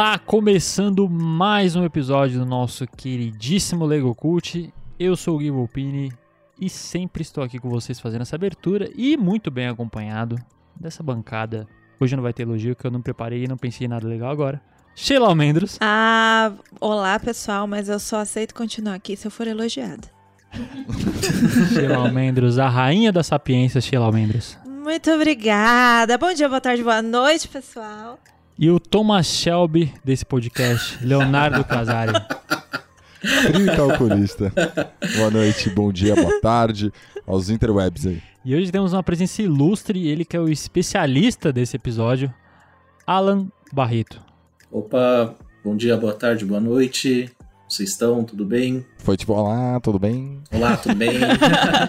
Olá, começando mais um episódio do nosso queridíssimo Lego Cult. Eu sou o Gui Volpini e sempre estou aqui com vocês fazendo essa abertura e muito bem acompanhado dessa bancada. Hoje não vai ter elogio que eu não preparei e não pensei em nada legal agora. Sheila Almendros. Ah, olá pessoal, mas eu só aceito continuar aqui se eu for elogiada. Sheila Almendros, a rainha da sapiência, Sheila Almendros. Muito obrigada. Bom dia, boa tarde, boa noite, pessoal. E o Thomas Shelby desse podcast, Leonardo Casari. Frio calculista. Boa noite, bom dia, boa tarde aos interwebs aí. E hoje temos uma presença ilustre, ele que é o especialista desse episódio, Alan Barreto. Opa, bom dia, boa tarde, boa noite. Vocês estão? Tudo bem? Foi tipo, olá, tudo bem? Olá, tudo bem?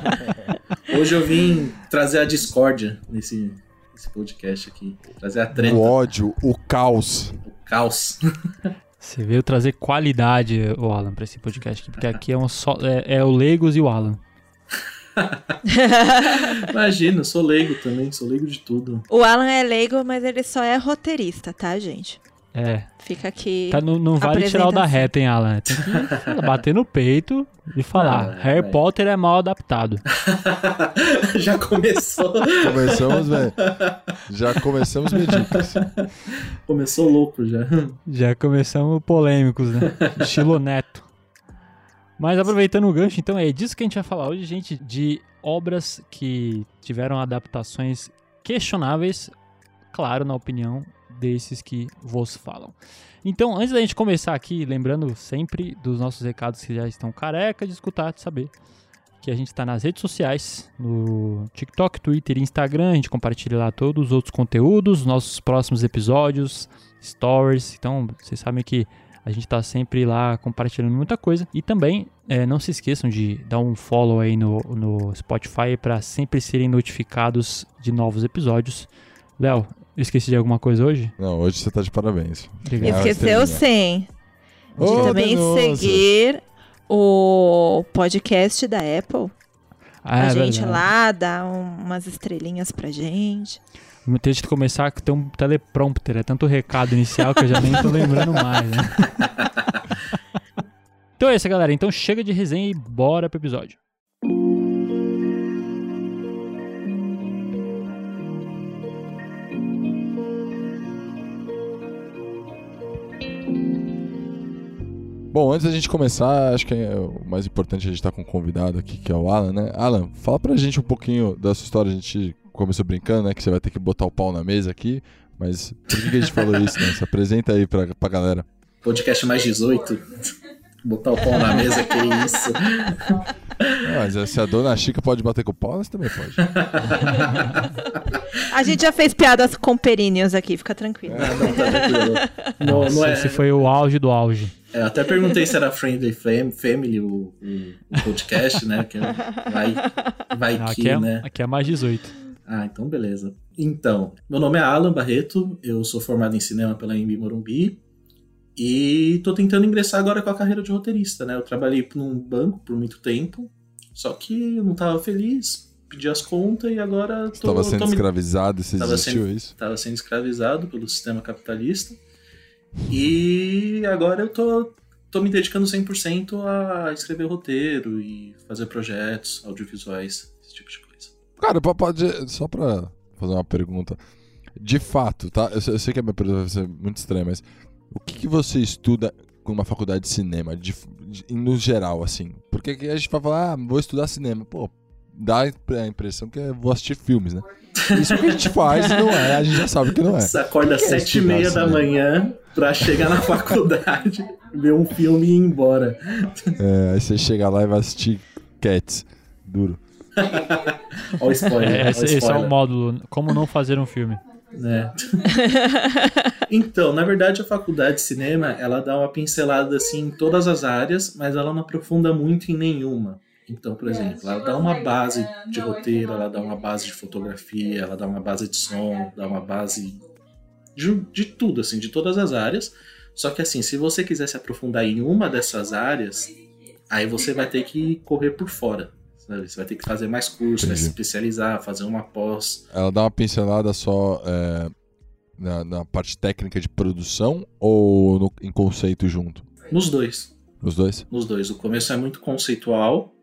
Hoje eu vim trazer a discórdia nesse, nesse podcast aqui. Trazer a treta, O ódio, o caos. o caos. Você veio trazer qualidade, o Alan, pra esse podcast aqui, porque aqui é, um só, é, é o Legos e o Alan. Imagina, eu sou leigo também, sou leigo de tudo. O Alan é leigo, mas ele só é roteirista, tá, gente? É, Fica aqui. tá, não, não vale tirar o da reta, hein, Alan? Tem que bater no peito e falar. Não, é, Harry é. Potter é mal adaptado. Já começou. Começamos, velho. Já começamos medíocres. Começou louco já. Já começamos polêmicos, né? Estilo neto. Mas aproveitando o gancho, então é disso que a gente vai falar hoje, gente, de obras que tiveram adaptações questionáveis, claro, na opinião desses que vos falam. Então, antes da gente começar aqui, lembrando sempre dos nossos recados que já estão careca de escutar, de saber que a gente está nas redes sociais, no TikTok, Twitter e Instagram, a gente compartilha lá todos os outros conteúdos, nossos próximos episódios, stories, então vocês sabem que a gente tá sempre lá compartilhando muita coisa. E também é, não se esqueçam de dar um follow aí no, no Spotify para sempre serem notificados de novos episódios. Léo, esqueci de alguma coisa hoje? Não, hoje você tá de parabéns. Obrigado. Esqueceu sim. De Ô, também denúncia. seguir o podcast da Apple. Ah, a é gente verdade. lá dá um- umas estrelinhas pra gente. Tem que começar a ter um teleprompter, é tanto recado inicial que eu já nem tô lembrando mais, né? então é isso, galera. Então chega de resenha e bora pro episódio. Bom, antes da gente começar, acho que é o mais importante a gente estar com um convidado aqui, que é o Alan, né? Alan, fala pra gente um pouquinho da sua história. A gente começou brincando, né? Que você vai ter que botar o pau na mesa aqui. Mas por que, que a gente falou isso, né? Se apresenta aí pra, pra galera. Podcast mais 18. Botar o pau na mesa, que isso. Mas se a dona Chica pode bater com o pau, você também pode. A gente já fez piadas com perínneos aqui, fica tranquilo. Ah, não, tá tranquilo. Não, não é, Esse foi o auge do auge. É, eu até perguntei se era Friendly Fam- Family o, o- podcast, né? Que vai, vai Não, que, aqui, é, né? aqui é mais 18. Ah, então beleza. Então, meu nome é Alan Barreto, eu sou formado em cinema pela Embi Morumbi e tô tentando ingressar agora com a carreira de roteirista, né? Eu trabalhei num banco por muito tempo, só que eu não tava feliz, pedi as contas e agora Você tô, tava sendo tô me- escravizado você Tava desistiu, sendo- é isso? tava sendo escravizado pelo sistema capitalista e agora eu tô, tô me dedicando 100% a escrever roteiro e fazer projetos audiovisuais, esse tipo de coisa. Cara, pode, só pra fazer uma pergunta. De fato, tá? Eu, sei- eu sei que a minha pergunta vai ser muito estranha, mas o que, que você estuda com uma faculdade de cinema, de, de- no geral, assim? Porque que a gente vai falar, ah, vou estudar cinema. Pô, dá a impressão que eu vou assistir filmes, né? Isso que a gente faz não é, a gente já sabe que não é. Você acorda às é sete e meia da manhã pra chegar na faculdade, ver um filme e ir embora. É, aí você chega lá e vai assistir Cats, duro. Olha o spoiler. É, olha o esse, esse é spoiler, o módulo. Como não fazer um filme. né? então, na verdade, a faculdade de cinema, ela dá uma pincelada assim em todas as áreas, mas ela não aprofunda muito em nenhuma. Então, por exemplo, ela dá uma base de roteiro, ela dá uma base de fotografia, ela dá uma base de som, dá uma base de, de tudo, assim, de todas as áreas. Só que assim, se você quiser se aprofundar em uma dessas áreas, Aí você vai ter que correr por fora. Sabe? Você vai ter que fazer mais curso, vai se especializar, fazer uma pós. Ela dá uma pincelada só é, na, na, parte técnica de produção ou no, em conceito junto? Nos dois. Nos dois? Nos dois. O começo é muito conceitual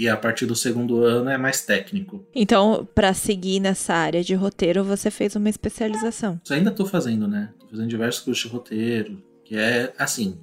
e a partir do segundo ano é mais técnico. Então, para seguir nessa área de roteiro, você fez uma especialização? Eu ainda tô fazendo, né? Tô fazendo diversos cursos de roteiro, que é assim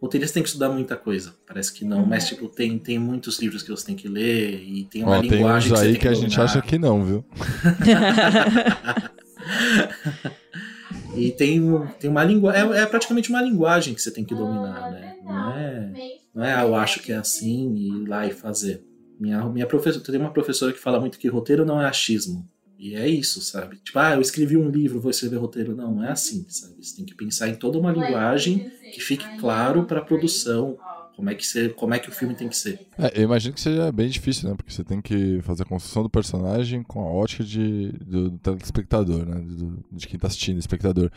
roteirista tem que estudar muita coisa. Parece que não, mas tipo, tem, tem muitos livros que você tem que ler e tem uma Ó, linguagem tem uns aí que, que a gente acha que não, viu? e tem, tem uma linguagem. É, é, praticamente uma linguagem que você tem que dominar, né? Não é, não é eu acho que é assim e ir lá e fazer. Minha, minha professora, tem uma professora que fala muito que roteiro não é achismo. E é isso, sabe? Tipo, ah, eu escrevi um livro, vou escrever roteiro. Não, não é assim, sabe? Você tem que pensar em toda uma linguagem que fique claro para a produção, como é que ser, como é que o filme tem que ser. É, eu imagino que seja bem difícil, né? Porque você tem que fazer a construção do personagem com a ótica de, do, do telespectador, né? Do, de quem está assistindo, espectador.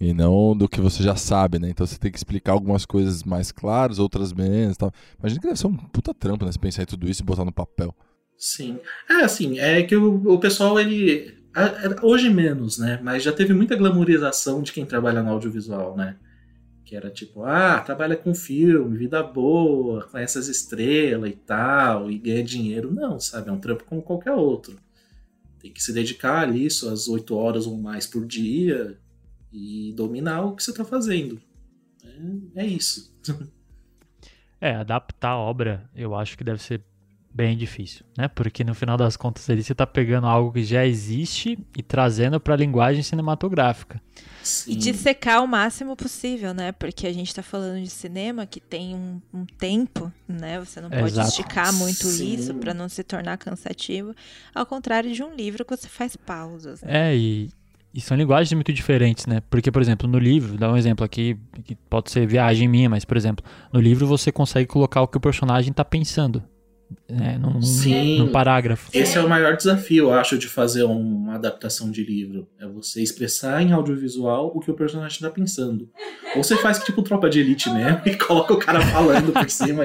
E não do que você já sabe, né? Então você tem que explicar algumas coisas mais claras, outras menos tal. Imagina que deve ser um puta trampo, né? Você pensar em tudo isso e botar no papel. Sim. É, assim, é que o, o pessoal, ele. Hoje menos, né? Mas já teve muita glamorização de quem trabalha no audiovisual, né? Que era tipo, ah, trabalha com filme, vida boa, conhece as estrelas e tal, e ganha dinheiro. Não, sabe? É um trampo como qualquer outro. Tem que se dedicar ali suas oito horas ou mais por dia e dominar o que você está fazendo. É, é isso. É, adaptar a obra, eu acho que deve ser bem difícil, né? Porque no final das contas ali você está pegando algo que já existe e trazendo para a linguagem cinematográfica. Sim. E dissecar o máximo possível, né? Porque a gente está falando de cinema que tem um, um tempo, né? Você não pode Exato. esticar muito Sim. isso para não se tornar cansativo. Ao contrário de um livro que você faz pausas. Né? É, e, e são linguagens muito diferentes, né? Porque, por exemplo, no livro, dá um exemplo aqui, que pode ser viagem minha, mas, por exemplo, no livro você consegue colocar o que o personagem está pensando né, num, Sim. num parágrafo. Esse é o maior desafio, eu acho, de fazer uma adaptação de livro. É você expressar em audiovisual o que o personagem está pensando. Ou você faz tipo tropa de elite mesmo e coloca o cara falando por cima.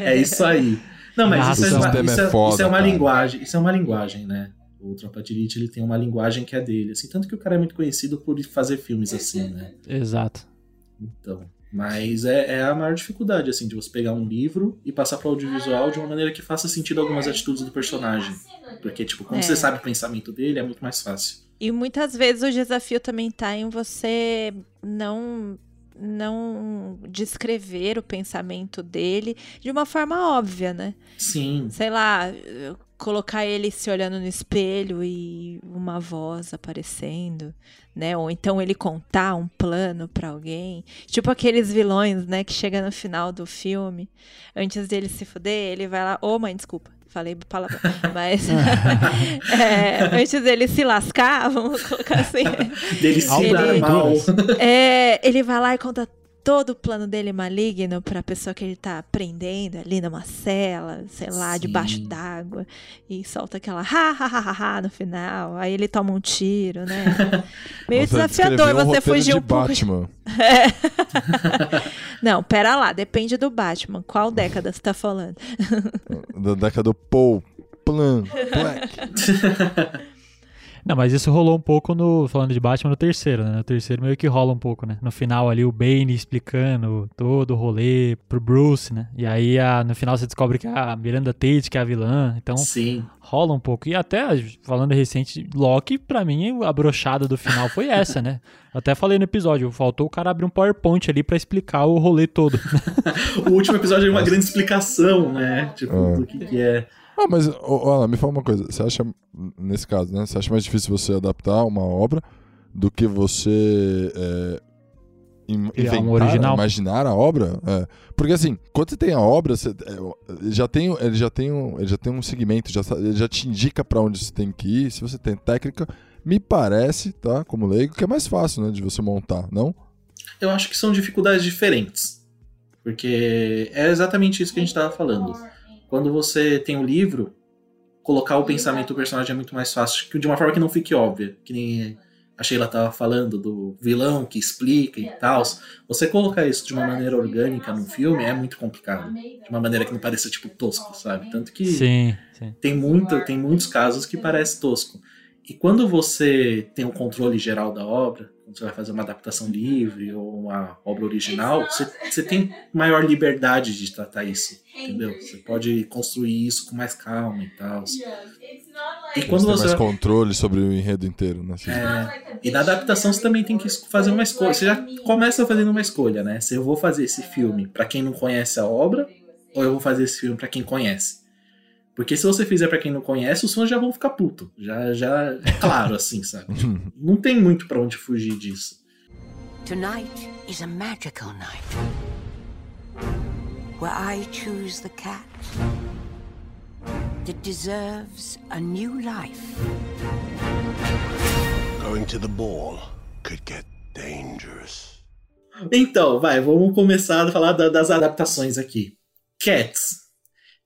é isso aí. Não, mas Nossa, isso, é, isso, é, foda, isso é uma cara. linguagem. Isso é uma linguagem, né? O Tropa de Elite ele tem uma linguagem que é dele, assim, tanto que o cara é muito conhecido por fazer filmes assim, né? Exato. Então, mas é, é, a maior dificuldade, assim, de você pegar um livro e passar para o audiovisual de uma maneira que faça sentido algumas atitudes do personagem. Porque, tipo, quando é. você sabe o pensamento dele, é muito mais fácil. E muitas vezes o desafio também tá em você não não descrever o pensamento dele de uma forma óbvia, né? Sim. Sei lá, colocar ele se olhando no espelho e uma voz aparecendo, né? Ou então ele contar um plano para alguém, tipo aqueles vilões, né, que chega no final do filme, antes dele se fuder, ele vai lá, ô oh, mãe, desculpa, falei palavra, mas é, antes dele se lascar, vamos colocar assim, dele se ele, mal, é, ele vai lá e conta todo o plano dele maligno para a pessoa que ele tá prendendo ali numa cela, sei lá, Sim. debaixo d'água, e solta aquela ha, ha, ha, ha, no final. Aí ele toma um tiro, né? Meio você desafiador você fugir um pouco. Batman. É. Não, pera lá, depende do Batman. Qual década você tá falando? da década do Paul Plan Black. Não, mas isso rolou um pouco no. Falando de Batman no terceiro, né? No terceiro meio que rola um pouco, né? No final ali o Bane explicando todo o rolê pro Bruce, né? E aí a, no final você descobre que é a Miranda Tate que é a vilã. Então Sim. rola um pouco. E até, falando recente, Loki, pra mim, a brochada do final foi essa, né? Eu até falei no episódio, faltou o cara abrir um PowerPoint ali para explicar o rolê todo. o último episódio é uma grande explicação, né? Tipo, ah. do que, que é. Ah, mas, olha, me fala uma coisa. Você acha, nesse caso, né? Você acha mais difícil você adaptar uma obra do que você é, inventar, um original. imaginar a obra? É. Porque assim, quando você tem a obra, você, é, já tem, ele, já tem um, ele já tem um segmento, já, ele já te indica para onde você tem que ir. Se você tem técnica, me parece, tá? Como leigo, que é mais fácil, né? De você montar, não? Eu acho que são dificuldades diferentes. Porque é exatamente isso que a gente estava falando quando você tem um livro, colocar o pensamento do personagem é muito mais fácil, de uma forma que não fique óbvia. Que nem a Sheila tava falando do vilão que explica e tal. Você colocar isso de uma maneira orgânica num filme é muito complicado. De uma maneira que não pareça, tipo, tosco, sabe? Tanto que Sim, sim. tem, muito, tem muitos casos que parece tosco. E quando você tem o controle geral da obra, quando você vai fazer uma adaptação livre ou uma obra original, você, você tem maior liberdade de tratar isso, entendeu? Você pode construir isso com mais calma e tal. E quando Você tem mais controle sobre o enredo inteiro, né? É, e na adaptação você também tem que fazer uma escolha. Você já começa fazendo uma escolha, né? Se eu vou fazer esse filme para quem não conhece a obra, ou eu vou fazer esse filme para quem conhece. Porque se você fizer para quem não conhece, os fãs já vão ficar puto. Já, já é claro, assim, sabe? Não tem muito para onde fugir disso. Tonight is a magical night where I choose the cat that deserves a new life. Going to the ball could get dangerous. Então, vai, vamos começar a falar da- das adaptações aqui. Cats.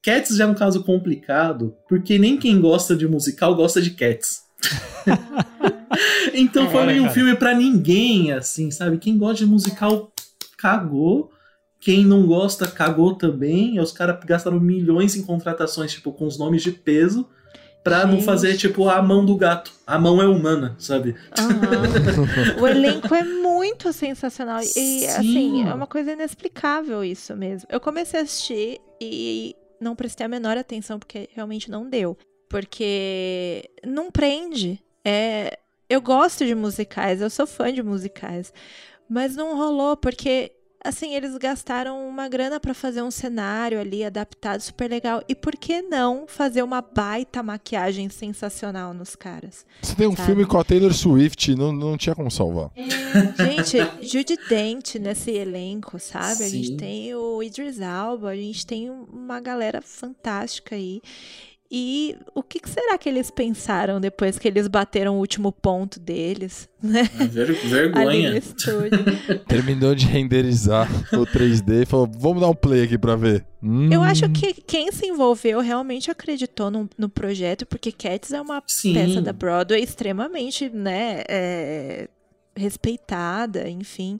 Cats já é um caso complicado, porque nem quem gosta de musical gosta de Cats. então foi Olha, meio um filme pra ninguém, assim, sabe? Quem gosta de musical cagou. Quem não gosta cagou também. E os caras gastaram milhões em contratações, tipo, com os nomes de peso, pra não Gente. fazer, tipo, a mão do gato. A mão é humana, sabe? Aham. o elenco é muito sensacional. E, Sim. assim, é uma coisa inexplicável isso mesmo. Eu comecei a assistir e não prestei a menor atenção, porque realmente não deu. Porque não prende. É, eu gosto de musicais, eu sou fã de musicais. Mas não rolou, porque. Assim, eles gastaram uma grana pra fazer um cenário ali adaptado super legal. E por que não fazer uma baita maquiagem sensacional nos caras? Você tem um Sabe? filme com a Taylor Swift, não, não tinha como salvar. Gente, Judy Dent nesse elenco, sabe? A gente Sim. tem o Idris Alba, a gente tem uma galera fantástica aí. E o que, será que eles pensaram depois que eles bateram o último ponto deles, né? É ver- vergonha. Terminou de renderizar o 3D e falou: vamos dar um play aqui pra ver. Hum, Eu acho que quem se envolveu realmente acreditou no, no projeto, porque Cats é uma Sim. peça da Broadway extremamente, né, é, respeitada, enfim.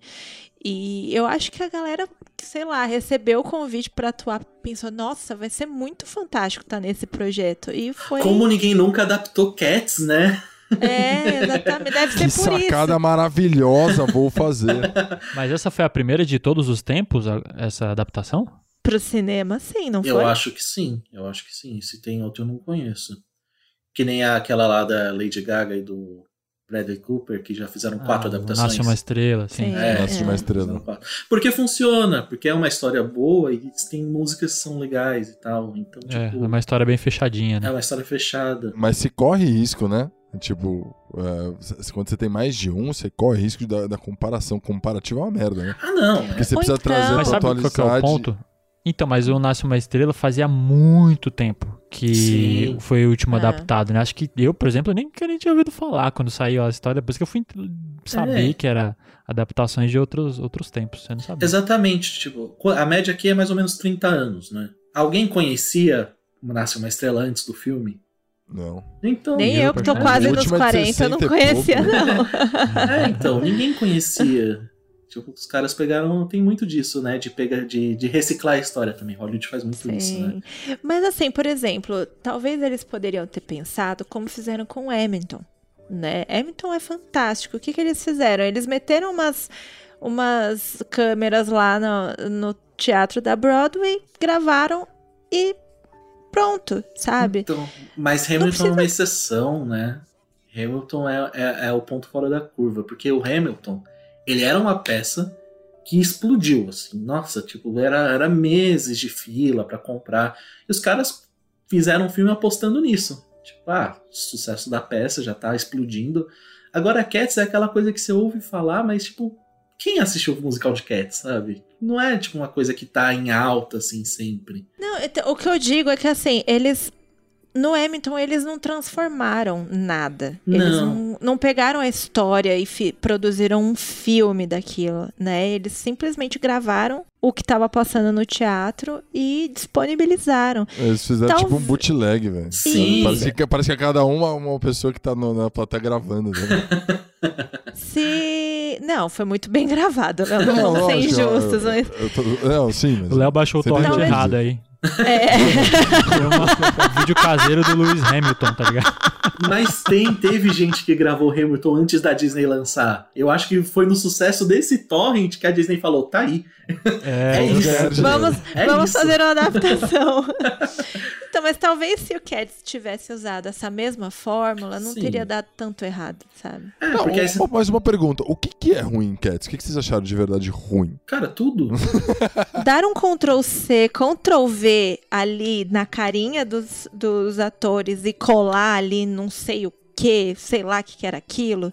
E eu acho que a galera, sei lá, recebeu o convite pra atuar, pensou, nossa, vai ser muito fantástico estar nesse projeto. E foi. Como ninguém nunca adaptou Cats, né? É, exatamente. Deve Que ser por sacada isso. maravilhosa, vou fazer. Mas essa foi a primeira de todos os tempos, essa adaptação? Pro cinema, sim, não Eu foi? acho que sim, eu acho que sim. Se tem outro, eu não conheço. Que nem aquela lá da Lady Gaga e do Bradley Cooper, que já fizeram quatro Ah, adaptações. Nasce uma estrela, sim. Sim. É, Nasce de uma é. estrela. Porque funciona, porque é uma história boa e tem músicas que são legais e tal. Então, É, tipo, é uma história bem fechadinha, é né? uma história fechada. Mas se corre risco, né? Tipo, é, se- quando você tem mais de um, você corre risco da, da comparação. Comparativo é uma merda, né? Ah, não. Porque é- você Ou precisa então- trazer Mas pra sabe qual que é atualizar. o de- ponto? Então, mas o Nasce uma Estrela fazia muito tempo que Sim. foi o último É. adaptado, né? Acho que eu, por exemplo, nem, nunca nem tinha ouvido falar quando saiu a história, depois que eu fui saber É. que era adaptações de outros, outros tempos, você não sabia. Exatamente, tipo, a média aqui é mais ou menos 30 anos, né? Alguém conhecia Nasce uma Estrela antes do filme? Não. Então, Nem eu, que tô quase nos Última de 40, eu não 60 e conhecia, pouco. não. É, então, ninguém conhecia. Tipo, os caras pegaram. Tem muito disso, né? De, pegar, de, de reciclar a história também. Hollywood faz muito isso, né? Sim. Mas assim, por exemplo, talvez eles poderiam ter pensado como fizeram com o Hamilton, né? Hamilton é fantástico. O que, que eles fizeram? Eles meteram umas, umas câmeras lá no, no teatro da Broadway, gravaram e pronto, sabe? Então, mas Hamilton precisa- é uma exceção, né? Hamilton é, é, é o ponto fora da curva. Porque o Hamilton, ele era uma peça que explodiu, assim. Nossa, tipo, era, era meses de fila pra comprar. E os caras fizeram um filme apostando nisso. Tipo, ah, sucesso da peça já tá explodindo. Agora, Cats é aquela coisa que você ouve falar, mas, tipo, quem assistiu o musical de Cats, sabe? Não é, tipo, uma coisa que tá em alta, assim, sempre. Não, então, o que eu digo é que assim, eles. No Hamilton, eles não transformaram nada. Eles Não. não, não pegaram a história e produziram um filme daquilo, né? Eles simplesmente gravaram o que estava passando no teatro e disponibilizaram. Eles fizeram Talvez- tipo um bootleg, velho. Sim. Parece que, parece que é cada uma uma pessoa que tá no- na plateia gravando. Né? Se. Não, foi muito bem gravado, Léo. Não vamos ser lógico, eu- injustos, eu- mas. eu tô- Não, sim, mas... O Léo baixou o torrent errado aí. É. Foi um vídeo caseiro do Lewis Hamilton, tá ligado? Mas tem, teve gente que gravou Hamilton antes da Disney lançar. Eu acho que foi no sucesso desse torrent que a Disney falou, tá aí. É, É isso. Sérgio. Vamos, É vamos isso. fazer uma adaptação. então, mas talvez se o Cats tivesse usado essa mesma fórmula, não Sim. teria dado tanto errado, sabe? É, Não, porque um- mais uma pergunta. O que, que é ruim em Cats? O que, que vocês acharam de verdade ruim? Cara, tudo. Dar um Ctrl C, Ctrl V ali na carinha dos, dos atores e colar ali não sei o que, sei lá o que, que era aquilo,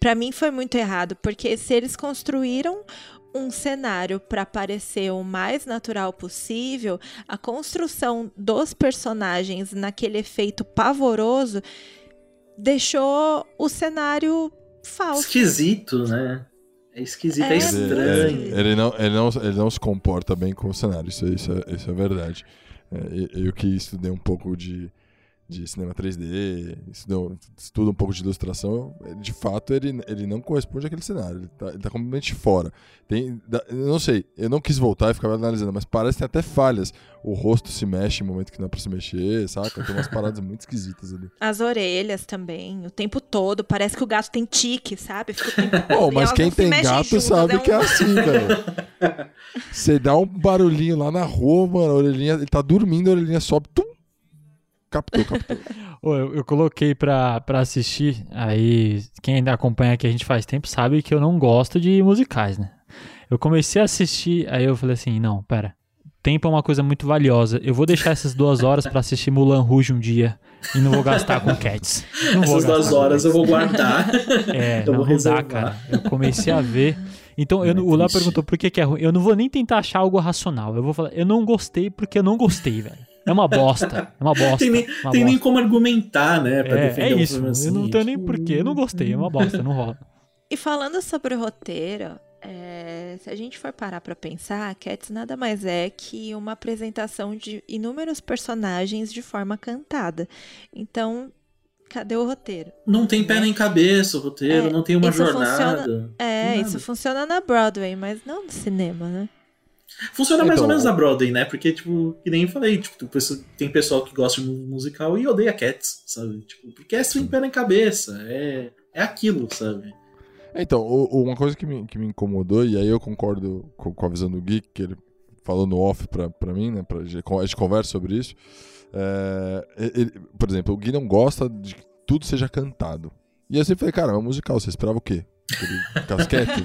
pra mim foi muito errado, porque se eles construíram um cenário para parecer o mais natural possível, a construção dos personagens naquele efeito pavoroso deixou o cenário falso. Esquisito, né? É esquisito, é, É, estranho. muito. Ele, não, ele, não, ele não se comporta bem com o cenário, isso, isso, é, isso é verdade. É, e- eu que estudei um pouco de, de cinema 3D, estudou, estudo um pouco de ilustração, de fato ele, ele não corresponde àquele cenário, ele tá, ele tá completamente fora. Tem, da- eu não sei, eu não quis voltar e ficava analisando, mas parece que tem até falhas. O rosto se mexe em momento que não é pra se mexer, saca? Tem umas paradas muito esquisitas ali. As orelhas também, o tempo todo. Parece que o gato tem tique, sabe? Fica o tempo Pô, todo, e mas quem tem gato juntas, sabe um- que é assim, velho. Você dá um barulhinho lá na rua, mano, a orelhinha, ele tá dormindo, a orelhinha sobe, tum, captou, captou. Eu, eu coloquei pra, pra assistir, aí quem ainda acompanha aqui a gente faz tempo sabe que eu não gosto de musicais, né? Eu comecei a assistir, aí eu falei assim, não, pera, tempo é uma coisa muito valiosa, eu vou deixar essas duas horas pra assistir Mulan Rouge um dia e não vou gastar com Cats. Não vou Essas duas horas eu vou guardar. É, Eu não, vou não dá, cara. Eu comecei a ver. Então, eu, É o Léo perguntou por que, que é ruim. Eu não vou nem tentar achar algo racional. Eu vou falar, eu não gostei porque eu não gostei, velho. É uma bosta. É uma bosta. tem nem, uma tem nem bosta. como argumentar, né? Pra É, defender é um isso. filme assim. Eu não tenho nem Tipo, porquê. Eu não gostei. É uma bosta. Não rola. E falando sobre o roteiro, é, se a gente for parar pra pensar, Cats nada mais é que uma apresentação de inúmeros personagens de forma cantada. Então, cadê o roteiro? Não tem pé nem cabeça o roteiro, É, não tem uma isso jornada. É, Nada. isso funciona na Broadway, mas não no cinema, né? Funciona mais Então, ou menos na Broadway, né? Porque, tipo, que nem eu falei, tipo, tem pessoal que gosta de musical e odeia Cats, sabe? Tipo, porque é sem pé nem cabeça, é, é aquilo, sabe? Então, o- o- uma coisa que me, que me incomodou, e aí eu concordo com, a visão do Gui, que ele falou no off pra, pra mim, né? Pra, gente- a gente conversa sobre isso. É, ele- por exemplo, o Gui não gosta de que tudo seja cantado. E eu sempre falei, cara, é um musical, você esperava o quê? Quieto?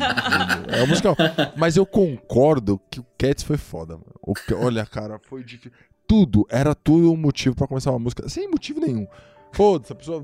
é um musical. Mas eu concordo que o Cats foi foda, mano. O olha, cara, foi difícil. Tudo, era tudo um motivo pra começar uma música, sem motivo nenhum. Foda-se, a pessoa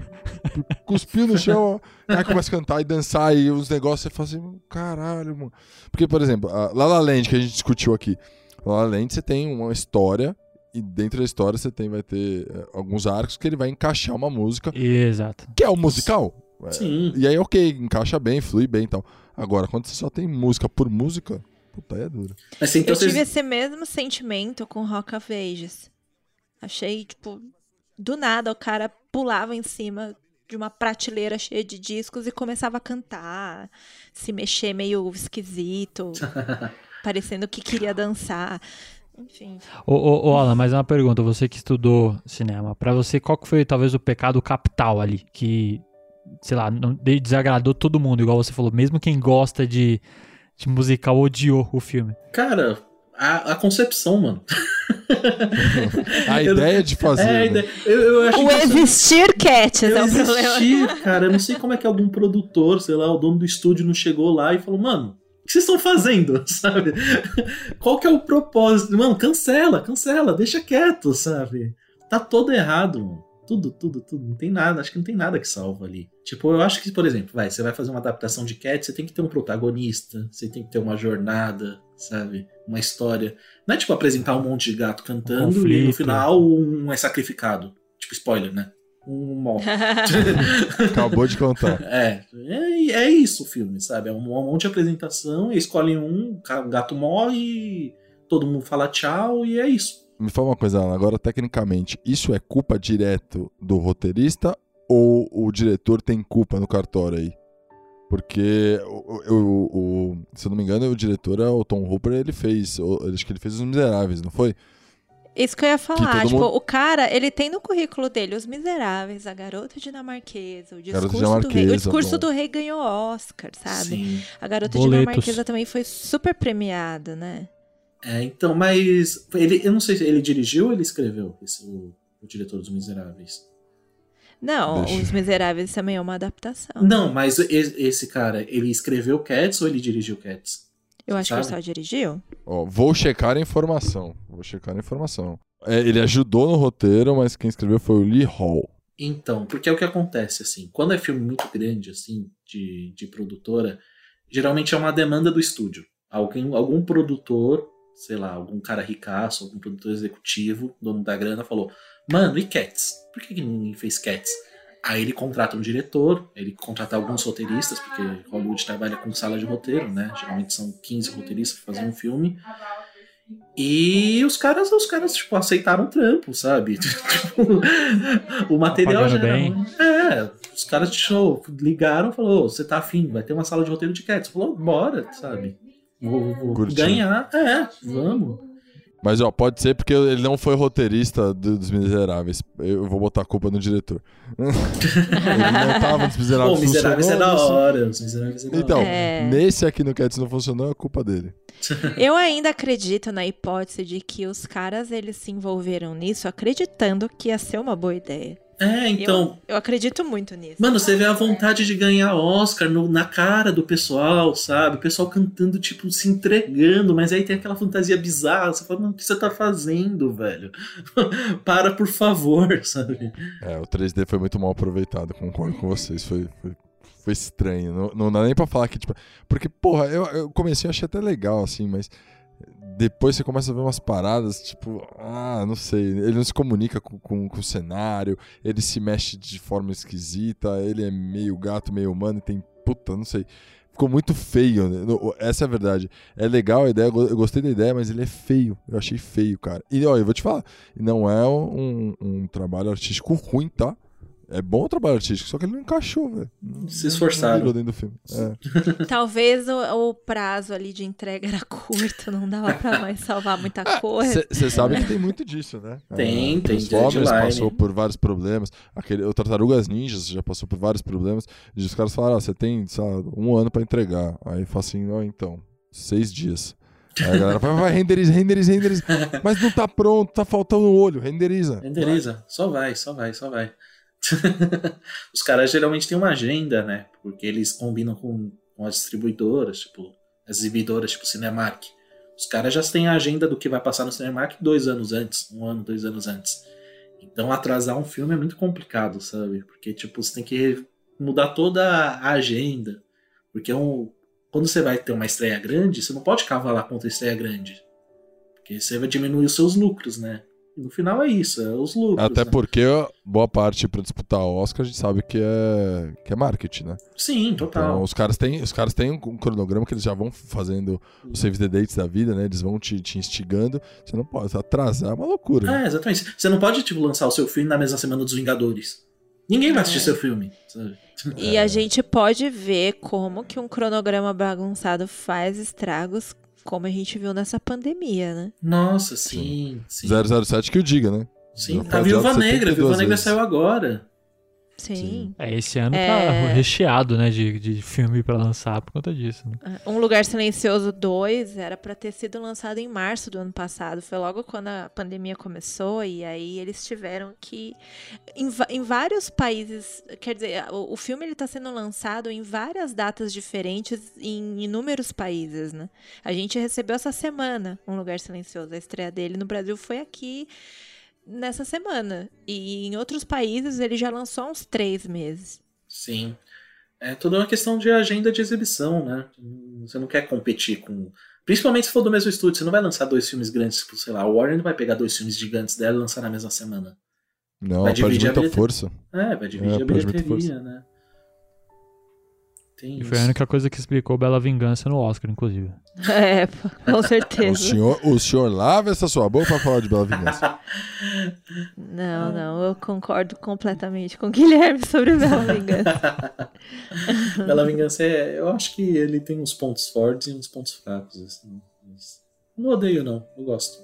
cuspiu no chão, aí começa a cantar e dançar e os negócios, você fala assim, caralho, mano. Porque, por exemplo, a La La Land, que a gente discutiu aqui. La La Land, você tem uma história e dentro da história você tem, vai ter eh, alguns arcos que ele vai encaixar uma música, Exato. que é o musical. É, Sim. E aí, ok, encaixa bem, flui bem e tal. Agora, quando você só tem música por música, puta, aí é duro. Mas então eu tive vocês... esse mesmo sentimento com Rock of Ages. Achei, tipo, do nada o cara pulava em cima de uma prateleira cheia de discos e começava a cantar, se mexer meio esquisito, parecendo que queria dançar. Enfim. Ô, ô, ô, Alan, mais uma pergunta. Você que estudou cinema, pra você, qual que foi talvez o pecado capital ali? Que, sei lá, não, de- desagradou todo mundo, igual você falou. Mesmo quem gosta de, de musical odiou o filme. Cara, a, a concepção, mano. A Eu- ideia de fazer. É, né? ideia- eu, eu acho O que isso- existir eu é o problema. existir, cara. Eu não sei como é que algum produtor, sei lá, o dono do estúdio não chegou lá e falou, mano, o que vocês estão fazendo, sabe? Qual que é o propósito? Mano, cancela, cancela, deixa quieto, sabe? Tá todo errado, mano. Tudo, tudo, tudo. Não tem nada, acho que não tem nada que salva ali. Tipo, eu acho que, por exemplo, vai, você vai fazer uma adaptação de Cat, você tem que ter um protagonista, você tem que ter uma jornada, sabe? Uma história. Não é tipo apresentar um monte de gato cantando e no final um é sacrificado. Tipo, spoiler, né? Um morre. Acabou de contar. É, é, é isso o filme, sabe? É um monte de apresentação, escolhem um, o gato morre, todo mundo fala tchau e é isso. Me fala uma coisa, Alan, agora tecnicamente, isso é culpa direto do roteirista ou o diretor tem culpa no cartório aí? Porque, o, o- o- se eu não me engano, o diretor, é o Tom Hooper, ele fez. Acho que ele fez Os Miseráveis, não foi? Isso que eu ia falar. Tipo, mundo- o cara, ele tem no currículo dele Os Miseráveis, A Garota Dinamarquesa, O Discurso, do, Rei. Dinamarquesa, O Discurso do Rei ganhou Oscar, sabe? Sim. A Garota Boletos. Dinamarquesa também foi super premiada, né? É, então, mas ele, eu não sei se ele dirigiu ou ele escreveu esse, o, o diretor dos Miseráveis. Não, Deixa. Os Miseráveis também é uma adaptação. Não, mas esse cara, ele escreveu Cats ou ele dirigiu Cats? Eu acho que ele sabe? só dirigiu. Ó, vou checar a informação. Vou checar a informação. É, ele ajudou no roteiro, mas quem escreveu foi o Lee Hall. Então, porque é o que acontece, assim, quando é filme muito grande, assim, de, de produtora, geralmente é uma demanda do estúdio. Alguém, algum produtor, sei lá, algum cara ricaço, algum produtor executivo, dono da grana, falou: Mano, e Cats? Por que, que ninguém fez Cats? Aí ele contrata um diretor, ele contrata alguns roteiristas, porque Hollywood trabalha com sala de roteiro, né? Geralmente são 15 roteiristas pra fazer um filme. E os caras, os caras, tipo, aceitaram o trampo, sabe? Tipo, o material já pagando era. É, os caras tipo, ligaram e falou, você tá afim, vai ter uma sala de roteiro de cats. Falou, bora, sabe? Vou, vou ganhar. É, vamos. Mas, ó, pode ser porque ele não foi roteirista do- dos Miseráveis. Eu vou botar a culpa no diretor. ele não tava nos Miseráveis. Pô, Miseráveis é da hora. Os Miseráveis é da Então, hora. É. nesse aqui no Cats não funcionou, é culpa dele. Eu ainda acredito na hipótese de que os caras eles se envolveram nisso acreditando que ia ser uma boa ideia. É, então. Eu, eu acredito muito nisso. Mano, você vê a vontade de ganhar Oscar no- na cara do pessoal, sabe? O pessoal cantando, tipo, se entregando, mas aí tem aquela fantasia bizarra. Você fala, mano, o que você tá fazendo, velho? Para, por favor, sabe? É, o 3D foi muito mal aproveitado, concordo com vocês. Foi, foi, foi estranho. Não, não dá nem pra falar que, tipo. Porque, porra, eu, eu comecei, eu achei até legal, assim, mas. Depois você começa a ver umas paradas, tipo, ah, não sei. Ele não se comunica com, com, com o cenário, ele se mexe de forma esquisita, ele é meio gato, meio humano, tem. Puta, não sei. Ficou muito feio, né? Essa é a verdade. É legal a ideia, eu go- eu gostei da ideia, mas ele é feio. Eu achei feio, cara. E ó, eu vou te falar, não é um, um trabalho artístico ruim, tá? É bom o trabalho artístico, só que ele não encaixou, velho. Se esforçaram. Não dentro do filme. É. Talvez o, o prazo ali de entrega era curto, não dava pra mais salvar muita coisa. Você sabe que tem muito disso, né? Tem, Ah, tem Transformers deadline. passou por vários problemas. Aquele, o Tartarugas Ninjas já passou por vários problemas. E os caras falaram, ah, você tem, sei lá, um ano pra entregar. Aí fala assim, ó, então, seis dias. Aí a galera vai, vai, renderiza, renderiza, renderiza. Mas não tá pronto, tá faltando o olho, renderiza. Renderiza. Só vai, só vai, só vai. Os caras geralmente têm uma agenda, né? Porque eles combinam com, com as distribuidoras, tipo, as exibidoras, tipo Cinemark. Os caras já têm a agenda do que vai passar no Cinemark dois anos antes, um ano, dois anos antes. Então atrasar um filme é muito complicado, sabe? Porque, tipo, você tem que mudar toda a agenda. Porque é um, quando você vai ter uma estreia grande, você não pode cavalar contra a estreia grande. Porque você vai diminuir os seus lucros, né? E no final é isso, é os lucros. Até né? porque boa parte pra disputar o Oscar a gente sabe que é, que é marketing, né? Sim, total. Então, os caras têm, os caras têm um cronograma que eles já vão fazendo os save the dates da vida, né? Eles vão te, te instigando. Você não pode atrasar, é uma loucura. né? É, exatamente. Você não pode, tipo, lançar o seu filme na mesma semana dos Vingadores. Ninguém vai assistir É. seu filme, sabe? E a gente pode ver como que um cronograma bagunçado faz estragos, como a gente viu nessa pandemia, né? Nossa, sim, sim. 007 que o diga, né? Sim, a Viúva adiado Negra, a Viúva 72 Negra vezes. saiu agora. Sim. Sim. É, esse ano É. tá recheado, né, de, de filme pra lançar por conta disso. né? Um Lugar Silencioso 2 era pra ter sido lançado em março do ano passado. Foi logo quando a pandemia começou e aí eles tiveram que em, em vários países, quer dizer, o, o filme ele tá sendo lançado em várias datas diferentes em inúmeros países, né? A gente recebeu essa semana Um Lugar Silencioso. A estreia dele no Brasil foi aqui nessa semana. E em outros países ele já lançou há uns três meses. Sim. É tudo uma questão de agenda de exibição, né? Você não quer competir com. Principalmente se for do mesmo estúdio, você não vai lançar dois filmes grandes, tipo, sei lá, a Warner não vai pegar dois filmes gigantes dela e lançar na mesma semana. Não, Vai perde dividir a muita bilhete- força. É, vai dividir É, a bilheteria, né? Tem E foi a isso. única coisa que explicou Bela Vingança no Oscar, inclusive. É, com O certeza. senhor, o senhor lava essa sua boca pra falar de Bela Vingança. Não, não, eu concordo completamente com o Guilherme sobre Bela Vingança. Bela Vingança é. Eu acho que ele tem uns pontos fortes e uns pontos fracos, assim. Não odeio, não. Eu gosto.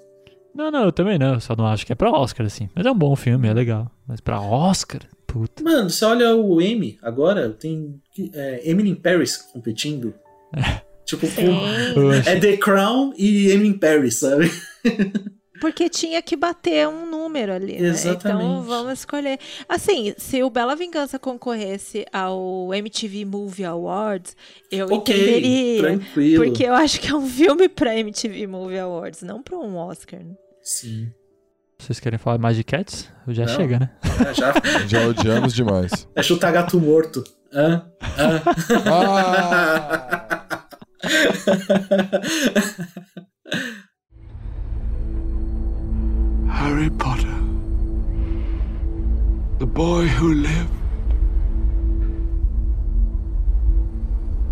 Não, não, eu também não. eu Só não acho que é pra Oscar, assim. Mas é um bom filme, é legal. Mas pra Oscar, puta. Mano, você olha o Emmy agora, tem é, in Paris competindo. Tipo, com- Eu é The Crown e in Paris, sabe? Porque tinha que bater um número ali, né? Então Exatamente. vamos escolher. Assim, se o Bela Vingança concorresse ao MTV Movie Awards, eu ok, entenderia. tranquilo. Porque eu acho que é um filme pra MTV Movie Awards, não pra um Oscar. né? Sim. Vocês querem falar mais de Cats? Já Não. chega, né? É, já Já odiamos demais. é chutar gato morto. Hã? Hã? Ah! Harry Potter. The boy who lived.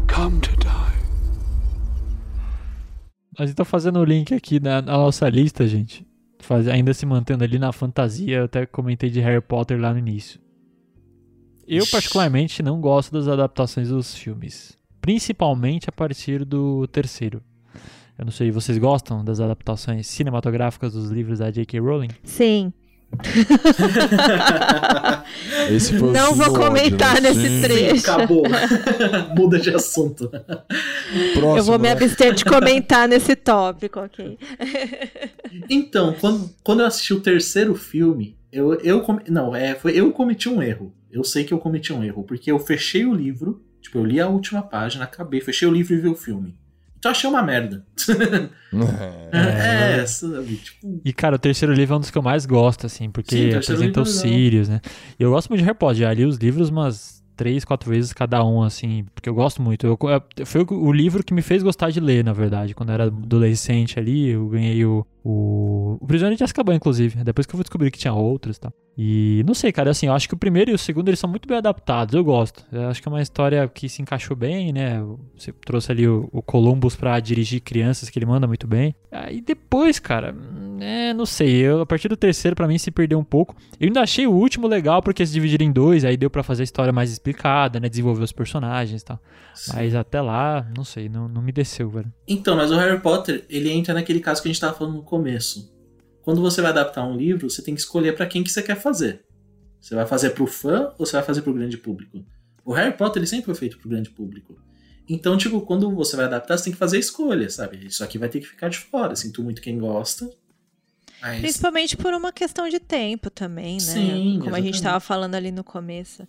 Come to die. Mas então fazendo o link aqui na, na nossa lista, gente. Faz- ainda se mantendo ali na fantasia, eu até comentei de Harry Potter lá no início. Eu, particularmente, não gosto das adaptações dos filmes. Principalmente a partir do terceiro. Eu não sei, vocês gostam das adaptações cinematográficas dos livros da J.K. Rowling? Sim. Esse foi o Não vou ódio, comentar né? nesse Sim. trecho. Acabou. Muda de assunto. Próximo, eu vou me né? abster de comentar nesse tópico, ok? Então, quando, quando eu assisti o terceiro filme, eu, eu não, é, foi, eu cometi um erro. Eu sei que eu cometi um erro, porque eu fechei o livro, tipo, eu li a última página, acabei, fechei o livro e vi o filme. Então achei uma merda. É. É, sabe, tipo, E, cara, o terceiro livro é um dos que eu mais gosto, assim, Sim, porque terceiro apresenta os é. Sirius, né? E eu gosto muito de Harry Potter, já li os livros umas três, quatro vezes cada um, assim, porque eu gosto muito. Eu, eu- foi o, livro que me fez gostar de ler, na verdade. Quando eu era adolescente ali, eu ganhei o, o, o Prisioneiro de Azkaban, inclusive. Depois que eu fui descobrir que tinha outros e tal. E não sei, cara, assim, eu acho que o primeiro e o segundo eles são muito bem adaptados, eu gosto. Eu acho que é uma história que se encaixou bem, né? Você trouxe ali o, o Columbus pra dirigir crianças, que ele manda muito bem. Aí depois, cara, é, não sei, eu, a partir do terceiro pra mim se perdeu um pouco. Eu ainda achei o último legal porque se dividiram em dois, aí deu pra fazer a história mais explicada, né? Desenvolver os personagens e tal. Mas até lá, não sei, não, não me desceu, velho. Então, mas o Harry Potter, ele entra naquele caso que a gente tava falando no começo. Quando você vai adaptar um livro, você tem que escolher pra quem que você quer fazer. Você vai fazer pro fã ou você vai fazer pro grande público? O Harry Potter, ele sempre foi feito pro grande público. Então, tipo, quando você vai adaptar, você tem que fazer a escolha, sabe? Isso aqui vai ter que ficar de fora. Sinto muito quem gosta. Mas... Principalmente por uma questão de tempo também, né? Sim, Como a gente exatamente. estava falando ali no começo.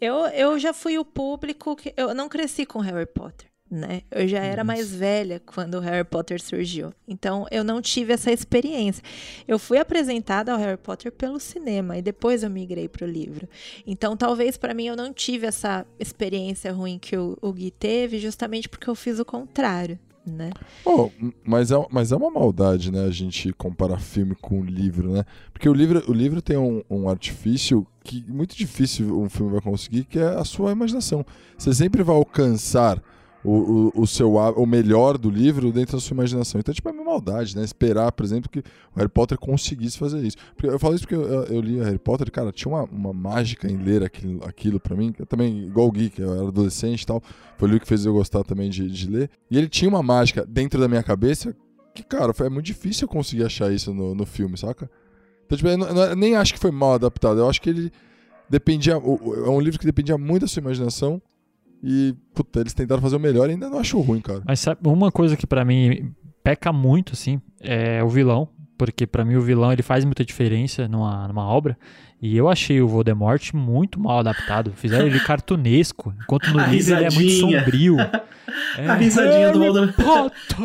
Eu, eu já fui o público que. Eu não cresci com Harry Potter, né? Eu já era mais velha quando o Harry Potter surgiu. Então eu não tive essa experiência. Eu fui apresentada ao Harry Potter pelo cinema e depois eu migrei para o livro. Então talvez para mim eu não tive essa experiência ruim que o, o Gui teve, justamente porque eu fiz o contrário. Né? Oh, mas, é, mas é uma maldade, né? A gente comparar filme com livro, né? Porque o livro, o livro tem um, um artifício que muito difícil um filme vai conseguir, que é a sua imaginação. Você sempre vai alcançar o, o, o seu o melhor do livro dentro da sua imaginação. Então, tipo, é uma maldade, né? Esperar, por exemplo, que o Harry Potter conseguisse fazer isso. Porque eu falo isso porque eu, eu li Harry Potter e, cara, tinha uma, uma mágica em ler aquilo, aquilo pra mim. Eu também, igual o que eu era adolescente e tal, foi o livro que fez eu gostar também de, de ler. E ele tinha uma mágica dentro da minha cabeça que, cara, foi, é muito difícil eu conseguir achar isso no, no filme, saca? Então, tipo, eu, não- eu nem acho que foi mal adaptado. Eu acho que ele dependia. É um livro que dependia muito da sua imaginação. E, puta, eles tentaram fazer o melhor e ainda não acho ruim, cara. Mas sabe, uma coisa que pra mim peca muito, assim, é o vilão. Porque pra mim o vilão ele faz muita diferença numa, numa obra. E eu achei o Voldemort muito mal adaptado. Fizeram ele cartunesco. Enquanto no A livro ele é muito risadinha. sombrio. É, A risadinha do Voldemort.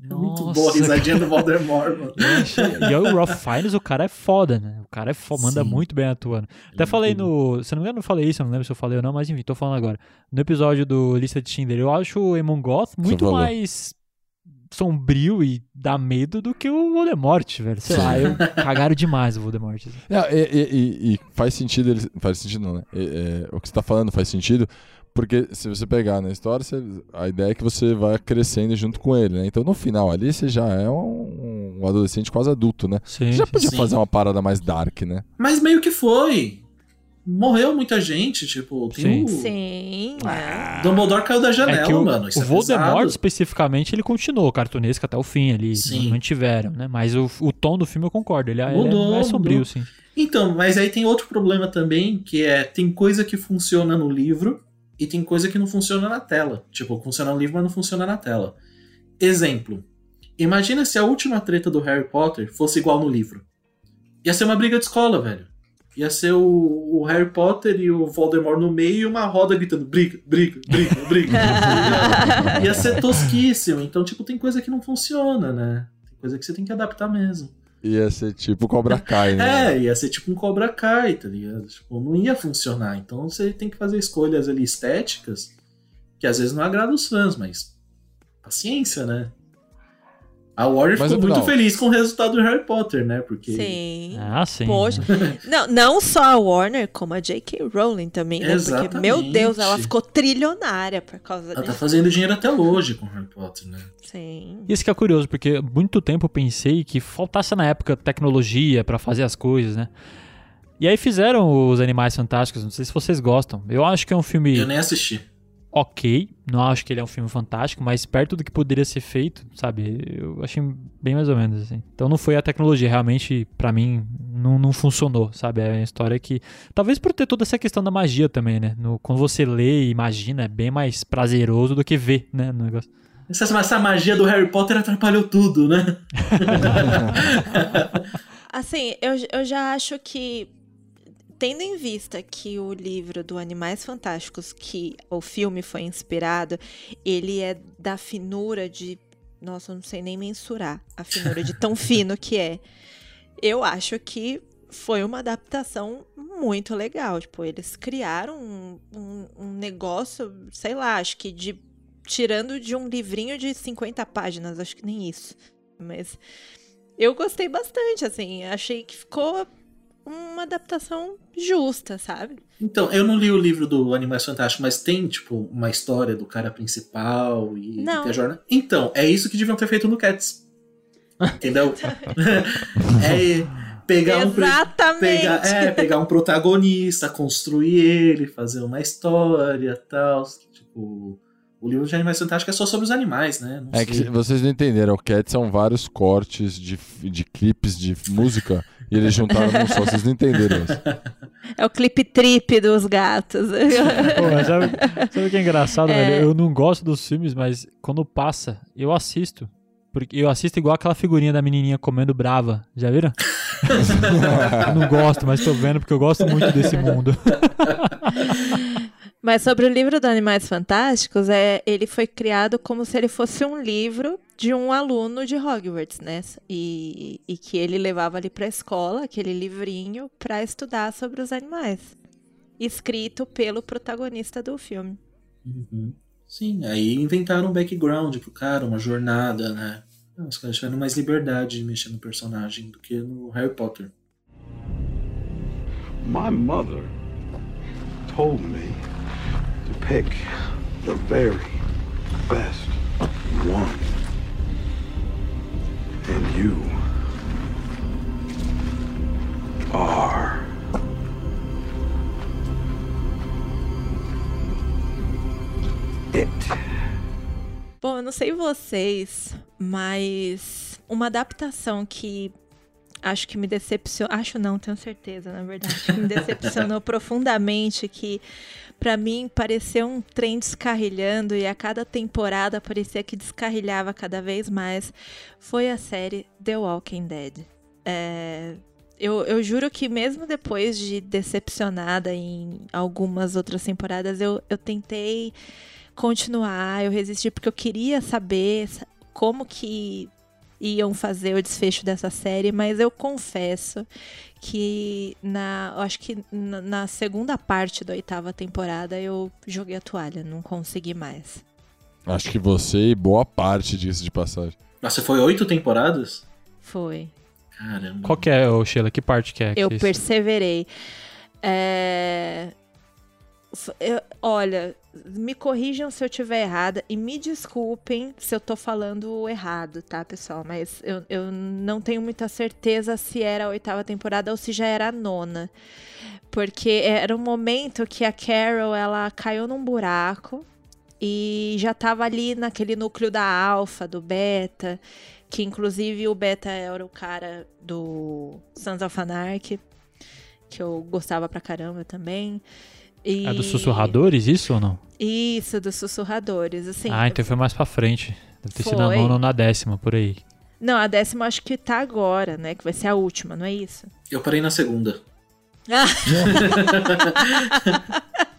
Muito boa a risadinha do Voldemort, mano. Eu achei- E aí o Ralph Fiennes, o cara é foda, né? O cara é foda, manda Sim. muito bem atuando. Até falei no. Se não me engano, eu falei isso, eu não lembro se eu falei ou não, mas enfim, tô falando agora. No episódio do Lista de Tinder, eu acho o Emon Goth muito falou. mais sombrio e dá medo do que o Voldemort, velho. Sei lá, eu cagaram demais o Voldemort. assim. É, e, e- e- e faz sentido, ele, faz sentido não, né? É, é, o que você tá falando faz sentido, Porque se você pegar na história, você- a ideia é que você vai crescendo junto com ele, né? Então no final ali você já é um, um adolescente quase adulto, né? Sim. Você já podia sim. fazer uma parada mais dark, né? Mas meio que foi. Morreu muita gente, tipo, tem Sim. o. Sim, né? Dumbledore caiu da janela, É que o, mano. Isso o é Voldemort, pesado. especificamente, ele continuou cartunesco até o fim ali. Sim. Mantiveram, né? Mas o, o tom do filme eu concordo. Ele, é- ele Mudou, é mais sombrio, mudou. sim. Então, mas aí tem outro problema também, que é tem coisa que funciona no livro e tem coisa que não funciona na tela. Tipo, funciona no livro, mas não funciona na tela. Exemplo. Imagina se a última treta do Harry Potter fosse igual no livro. Ia ser uma briga de escola, velho. Ia ser o, o Harry Potter e o Voldemort no meio e uma roda gritando briga, briga, briga, briga. Ia ser tosquíssimo. Então, tipo, tem coisa que não funciona, né? Tem coisa que você tem que adaptar mesmo. Ia ser tipo Cobra Kai, né? É, ia ser tipo um Cobra Kai, tá ligado? Tipo, não ia funcionar. Então você tem que fazer escolhas ali estéticas que às vezes não agradam os fãs, mas paciência, né? A Warner Mas, ficou muito feliz com o resultado do Harry Potter, né? Porque Sim. Ah, sim. Poxa. Não, não só a Warner, como a J.K. Rowling também, né? Porque, Exatamente. meu Deus, ela ficou trilionária por causa ela tá disso. fazendo dinheiro até hoje com o Harry Potter, né? Sim. Isso que é curioso, porque muito tempo eu pensei que faltasse na época tecnologia pra fazer as coisas, né? E aí fizeram os Animais Fantásticos, não sei se vocês gostam. Eu acho que é um filme Eu nem assisti. Ok, não acho que ele é um filme fantástico, mas perto do que poderia ser feito, sabe? Eu achei bem mais ou menos assim. Então não foi a tecnologia, realmente, pra mim, não, não funcionou, sabe? É uma história que. Talvez por ter toda essa questão da magia também, né? No, quando você lê e imagina, é bem mais prazeroso do que ver, né? No negócio. Essa, essa magia do Harry Potter atrapalhou tudo, né? Assim, eu, eu já acho que, tendo em vista que o livro do Animais Fantásticos, que o filme foi inspirado, ele é da finura de. Nossa, eu não sei nem mensurar a finura de tão fino que é. Eu acho que foi uma adaptação muito legal. Tipo, eles criaram um, um, um negócio, sei lá, acho que de. Tirando de um livrinho de 50 páginas, acho que nem isso. Mas eu gostei bastante, assim. Achei que ficou uma adaptação justa, sabe? Então, eu não li o livro do Animais Fantásticos, mas tem, tipo, uma história do cara principal e Não. a jornada. Então, é isso que deviam ter feito no Cats. Entendeu? é pegar um, Exatamente. pegar, é, pegar um protagonista, construir ele, fazer uma história e tal. Tipo, o livro de Animais Fantásticos é só sobre os animais, né? Não É que sei. vocês não entenderam, o Cat são vários cortes de, de clipes de música e eles juntaram num só, vocês não entenderam isso. É o clipe trip dos gatos. Pô, mas sabe, sabe o que é engraçado, velho? Eu não gosto dos filmes, mas quando passa, eu assisto. Porque eu assisto igual aquela figurinha da menininha comendo brava. Já viram? Eu não gosto, mas tô vendo porque eu gosto muito desse mundo. Mas sobre o livro do Animais Fantásticos, é, ele foi criado como se ele fosse um livro de um aluno de Hogwarts, né? E, e que ele levava ali pra escola, aquele livrinho, pra estudar sobre os animais. Escrito pelo protagonista do filme. Uhum. Sim, aí inventaram um background pro cara, uma jornada, né? Os caras tiveram mais liberdade de mexer no personagem do que no Harry Potter. My mother told me pick the very best one. And you are. It. Bom, eu não sei vocês, mas uma adaptação que acho que me decepcionou. Acho não, tenho certeza, na verdade. Que me decepcionou profundamente, que pra mim pareceu um trem descarrilhando e a cada temporada parecia que descarrilhava cada vez mais. Foi a série The Walking Dead. É, eu, eu juro que mesmo depois de decepcionada em algumas outras temporadas, eu, eu tentei continuar, eu resisti porque eu queria saber sa- como que iam fazer o desfecho dessa série, mas eu confesso que na, eu acho que na, na segunda parte da oitava temporada eu joguei a toalha, não consegui mais. Acho que você e boa parte disso de passagem. Nossa, foi oito temporadas? Foi. Caramba. Qual que é, Sheila? Que parte que é? Eu que isso? perseverei. É, eu- olha, me corrijam se eu tiver errada e me desculpem se eu tô falando errado, tá, pessoal? Mas eu, eu não tenho muita certeza se era a oitava temporada ou se já era a nona. Porque era um momento que a Carol, ela caiu num buraco e já tava ali naquele núcleo da alfa, do beta, que inclusive o beta era o cara do Sons of Anarchy, que eu gostava pra caramba também. E... É dos sussurradores, isso ou não? Isso, dos sussurradores, assim. ah, então foi mais pra frente. Deve ter sido na Foi. nona ou na décima, por aí. Não, a décima acho que tá agora, né? Que vai ser a última, não é isso? Eu parei na segunda.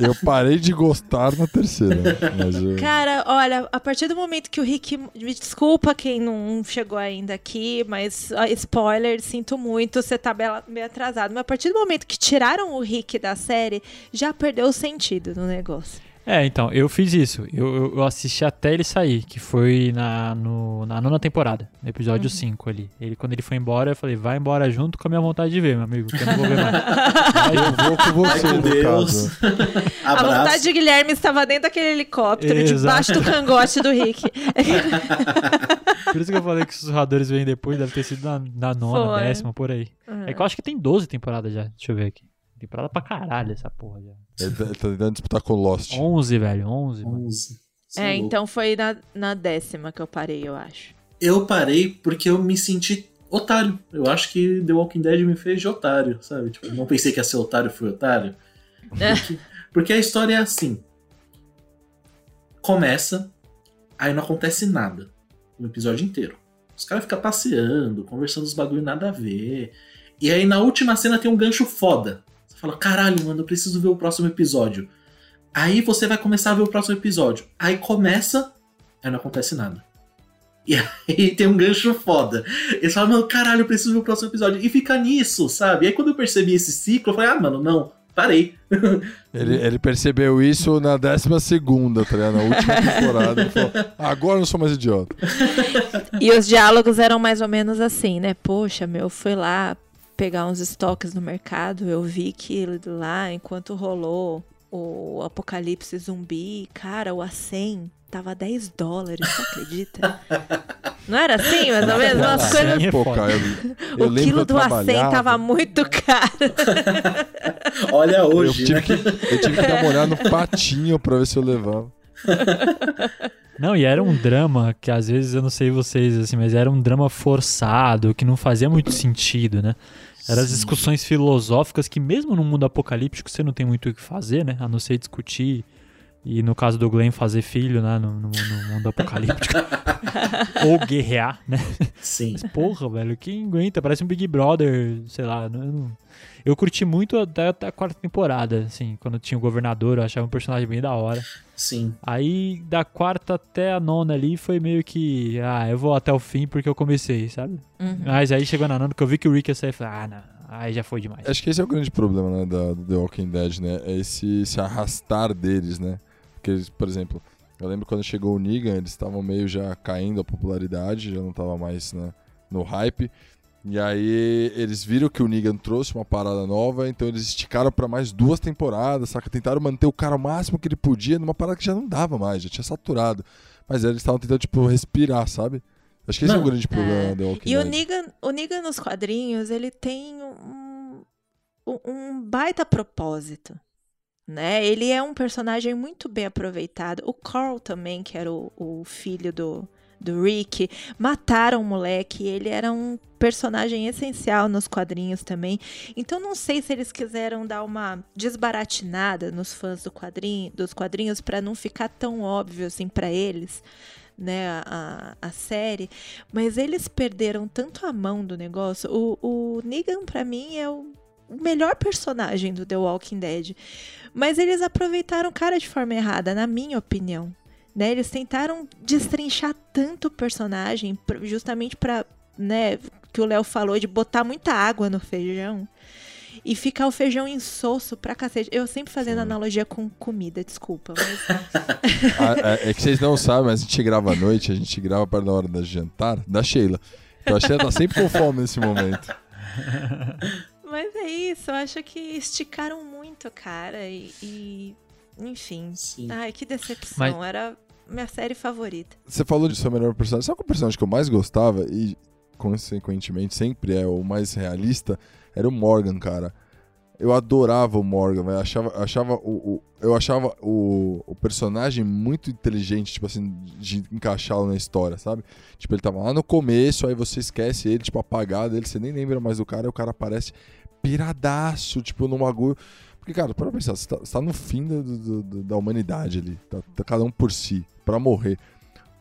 Eu parei de gostar na terceira. Eu... Cara, olha, a partir do momento que o Rick. Me desculpa quem não chegou ainda aqui, mas spoiler, sinto muito, você tá meio atrasado. Mas a partir do momento que tiraram o Rick da série, já perdeu o sentido no negócio. É, então, eu fiz isso. Eu, eu- assisti até ele sair, que foi na, no- na nona temporada, no episódio 5 ali. Ele, quando ele foi embora, eu falei, vai embora junto com a minha vontade de ver, meu amigo, que eu não vou ver mais. Eu vou com Ai, você, no Deus. caso. A vontade de Guilherme estava dentro daquele helicóptero, Exato. debaixo do cangote do Rick. Por isso que eu falei que os sussurradores vêm depois, deve ter sido na, na nona, Foi. décima, por aí. É que eu acho que tem 12 temporadas já, deixa eu ver aqui. Temporada pra caralho essa porra já. Ele tá, ele tá tentando disputar com o Lost. 11, velho, 11. mano. 11. Cê É, louco. então foi na, na décima que eu parei, eu acho. Eu parei porque eu me senti otário. Eu acho que The Walking Dead me fez de otário, sabe? Tipo, não pensei que ia ser otário, fui otário. É. Porque, porque a história é assim. Começa, aí não acontece nada. O episódio inteiro. Os caras ficam passeando, conversando os bagulho nada a ver. E aí na última cena tem um gancho foda. Fala, caralho, mano, eu preciso ver o próximo episódio. Aí você vai começar a ver o próximo episódio. Aí começa, aí não acontece nada. E aí tem um gancho foda. Eles falam, mano, caralho, eu preciso ver o próximo episódio. E fica nisso, sabe? E aí quando eu percebi esse ciclo, eu falei, ah, mano, não, parei. Ele, ele percebeu isso na décima segunda, tá ligado? Na última temporada. Ele falou, agora eu não sou mais idiota. E os diálogos eram mais ou menos assim, né? Poxa, meu, fui lá pegar uns estoques no mercado, eu vi que lá, enquanto rolou o apocalipse zumbi, cara, o A100 tava 10 dólares, você acredita? Não era assim, mais ou menos? Umas Assim coisas... é Pô, foda. cara, eu, eu O quilo eu do A100 trabalhava, tava muito caro. Olha Eu hoje, tive, né? que, eu tive que dar uma olhada no patinho pra ver se eu levava. Não, e era um drama que às vezes eu não sei vocês, assim, mas era um drama forçado, que não fazia muito sentido, né? Eram as discussões filosóficas que mesmo no mundo apocalíptico você não tem muito o que fazer, né? A não ser discutir e no caso do Glenn fazer filho, né? No, no- no mundo apocalíptico. Ou guerrear, né? Sim. Porra, velho, quem aguenta? Parece um Big Brother, sei lá. não- Eu, curti muito até, até a quarta temporada, assim, quando tinha o governador, eu achava um personagem bem da hora. Sim. Aí da quarta até a nona ali foi meio que, ah, eu vou até o fim porque eu comecei, sabe? Uhum. Mas aí chegou na nona que eu vi que o Rick ia sair e falei, ah, não, aí já foi demais. Acho que esse é o grande problema, né, da, do The Walking Dead, né? É esse se arrastar deles, né? Porque, eles, por exemplo, eu lembro quando chegou o Negan, eles estavam meio já caindo a popularidade, já não tava mais né, no hype. E aí eles viram que o Negan trouxe uma parada nova, então eles esticaram pra mais duas temporadas, saca? Tentaram manter o cara o máximo que ele podia numa parada que já não dava mais, já tinha saturado. Mas aí eles estavam tentando, tipo, respirar, sabe? Acho que esse é, o grande problema é. The Walking E o Dead. Negan, o Negan nos quadrinhos, ele tem um, um- um baita propósito, né? Ele é um personagem muito bem aproveitado. O Carl também, que era o, o filho do, do Rick, mataram o moleque. Ele era um personagem essencial nos quadrinhos também. Então não sei se eles quiseram dar uma desbaratinada nos fãs do quadrinho, dos quadrinhos para não ficar tão óbvio assim para eles, né, a, a série, mas eles perderam tanto a mão do negócio. O, o Negan para mim é o melhor personagem do The Walking Dead. Mas eles aproveitaram o cara de forma errada, na minha opinião. Né? Eles tentaram destrinchar tanto o personagem, justamente pra, né, que o Léo falou, de botar muita água no feijão. E ficar o feijão insosso pra cacete. Eu sempre fazendo analogia com comida, desculpa. Mas Ah, é, é que vocês não sabem, mas a gente grava à noite, a gente grava para na hora da jantar da Sheila. Então a Sheila tá sempre com fome nesse momento. Mas é isso, eu acho que esticaram muito, cara. E. e- enfim. Sim. Ai, que decepção. Mas- Era minha série favorita. Você falou de seu melhor personagem. Sabe qual personagem que eu mais gostava e, consequentemente, sempre é o mais realista? Era o Morgan, cara. Eu adorava o Morgan, velho. Achava, achava o, o- eu achava o, o personagem muito inteligente, tipo assim, de encaixá-lo na história, sabe? Tipo, ele tava lá no começo, aí você esquece ele, tipo, apagado ele, você nem lembra mais do cara, e o cara aparece piradaço, tipo, num bagulho. Porque, cara, para pensar, você tá, você tá no fim do- da humanidade ali, tá, tá cada um por si, pra morrer.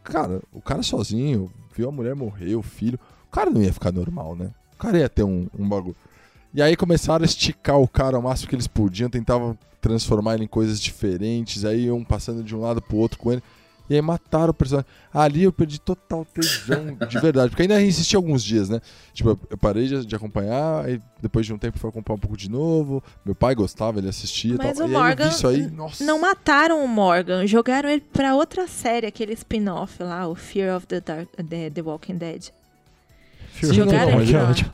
Cara, o cara sozinho, viu a mulher morrer, o filho, o cara não ia ficar normal, né? O cara ia ter um, um bagulho. E aí começaram a esticar o cara ao máximo que eles podiam, tentavam transformar ele em coisas diferentes, aí iam passando de um lado pro outro com ele. E aí mataram o personagem. Ali eu perdi total tesão de verdade. Porque ainda insisti alguns dias, né? Tipo, eu- parei de, de acompanhar, aí depois de um tempo fui acompanhar um pouco de novo. Meu pai gostava, ele assistia Mas e tal. o e aí Morgan isso aí, nossa. Não mataram o Morgan, jogaram ele pra outra série, aquele spin-off lá, o Fear of the, Dark, the, the Walking Dead. Jogaram mas ele é pra- ótimo.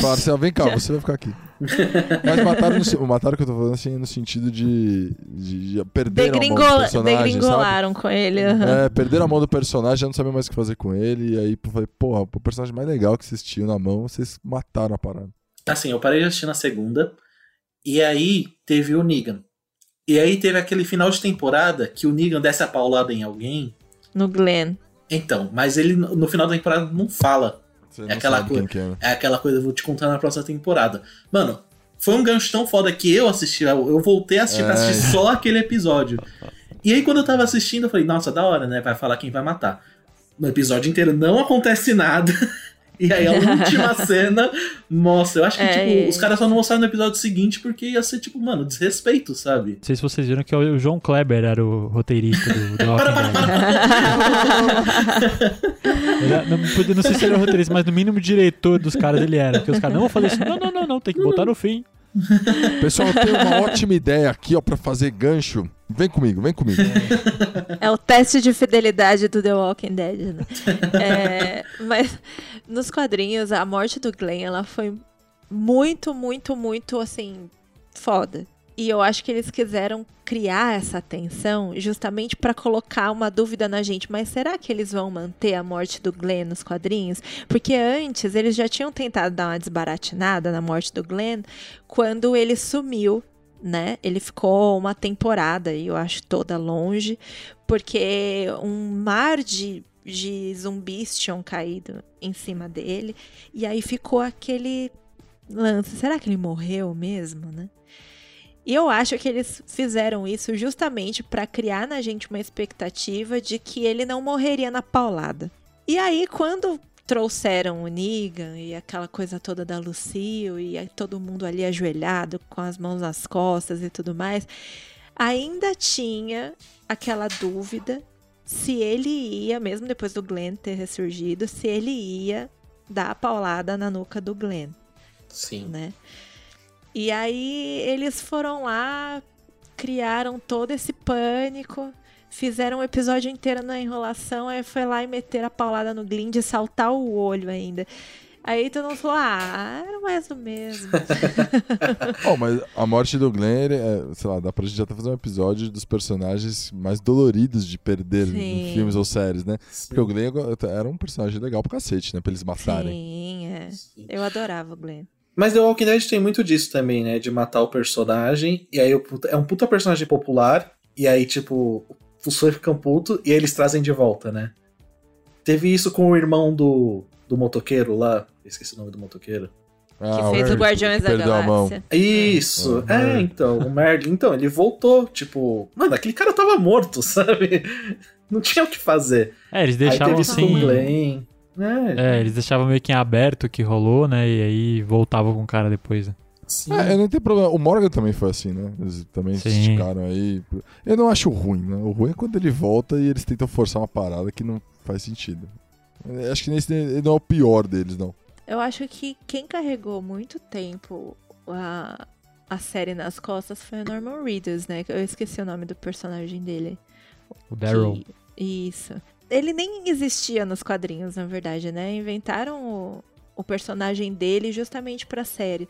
Falaram assim, vem cá, você vai ficar aqui. Mas mataram, no, mataram que eu tô falando assim, no sentido de, de, de perder a mão do personagem, sabe? degringolaram com ele. aham. É, perderam a mão do personagem, já não sabia mais o que fazer com ele. E aí eu falei, porra, o personagem mais legal que vocês tinham na mão, vocês mataram a parada. Assim, eu parei de assistir na segunda. E aí teve o Negan. E aí teve aquele final de temporada que o Negan desce a paulada em alguém. No Glenn. Então, mas ele no no final da temporada não fala. Você É aquela coisa- quem que é. É aquela coisa, eu vou te contar na próxima temporada. Mano, foi um gancho tão foda que eu assisti, eu voltei a assistir pra É. assistir só aquele episódio. E aí quando eu tava assistindo, eu falei, nossa, da hora, né? Vai falar quem vai matar. No episódio inteiro não acontece nada. E aí a última cena mostra. Eu acho que, É, tipo, é. os caras só não mostraram no episódio seguinte porque ia ser, tipo, mano, desrespeito, sabe? Não sei se vocês viram que o João Kleber era o roteirista do, do Walking Dead. Não, podia- não sei se ele era roteirista, mas no mínimo diretor dos caras ele era. Porque os caras, não, vou fazer isso. Não, não, não, não, tem que botar no fim. Pessoal, eu tenho uma ótima ideia aqui, ó, pra fazer gancho. Vem comigo, vem comigo. É o teste de fidelidade do The Walking Dead, né? É, mas nos quadrinhos, a morte do Glenn, ela foi muito, muito, muito, assim, foda. E eu acho que eles quiseram criar essa tensão justamente pra colocar uma dúvida na gente. Mas será que eles vão manter a morte do Glenn nos quadrinhos? Porque antes eles já tinham tentado dar uma desbaratinada na morte do Glenn quando ele sumiu né? Ele ficou uma temporada, eu acho toda longe, porque um mar de, de zumbis tinham caído em cima dele, e aí ficou aquele lance: será que ele morreu mesmo, né? E eu acho que eles fizeram isso justamente para criar na gente uma expectativa de que ele não morreria na paulada. E aí, quando trouxeram o Negan e aquela coisa toda da Lucille e todo mundo ali ajoelhado com as mãos nas costas e tudo mais, ainda tinha aquela dúvida se ele ia, mesmo depois do Glenn ter ressurgido, se ele ia dar a paulada na nuca do Glenn, Sim. né? E aí eles foram lá, criaram todo esse pânico, fizeram um episódio inteiro na enrolação, aí foi lá e meter a paulada no Glenn de saltar o olho ainda. Aí todo mundo falou, ah, era mais o mesmo. Ó, mas a morte do Glenn, é, sei lá, dá pra gente até fazer um episódio dos personagens mais doloridos de perder Sim. em filmes ou séries, né? Porque o Glenn era um personagem legal pro cacete, né? Pra eles matarem. Sim, é. Sim. Eu adorava o Glenn. Mas The Walking Dead tem muito disso também, né? De matar o personagem. E aí é um puta personagem popular. E aí, tipo, os fãs ficam putos e aí eles trazem de volta, né? Teve isso com o irmão do, do motoqueiro lá. Esqueci o nome do motoqueiro. Ah, que fez o Guardiões da perdeu a mão. Galáxia. Isso! Uhum. É, então, o Merlin. Então, ele voltou, tipo. Mano, aquele cara tava morto, sabe? Não tinha o que fazer. É, eles aí deixavam teve assim. Glenn. É, É, eles deixavam meio que em aberto o que rolou, né? E aí voltavam com o cara depois. né? sim. É, eu não tenho problema. O Morgan também foi assim, né? Eles também se Sim. esticaram aí. Eu não acho ruim, né? O ruim é quando ele volta e eles tentam forçar uma parada que não faz sentido. Eu acho que nesse ele não é o pior deles, não. Eu acho que quem carregou muito tempo a, a série nas costas foi o Norman Reedus, né? Eu esqueci o nome do personagem dele. O Daryl. Que- Isso. Ele nem existia nos quadrinhos, na verdade, né? Inventaram o, o personagem dele justamente pra série.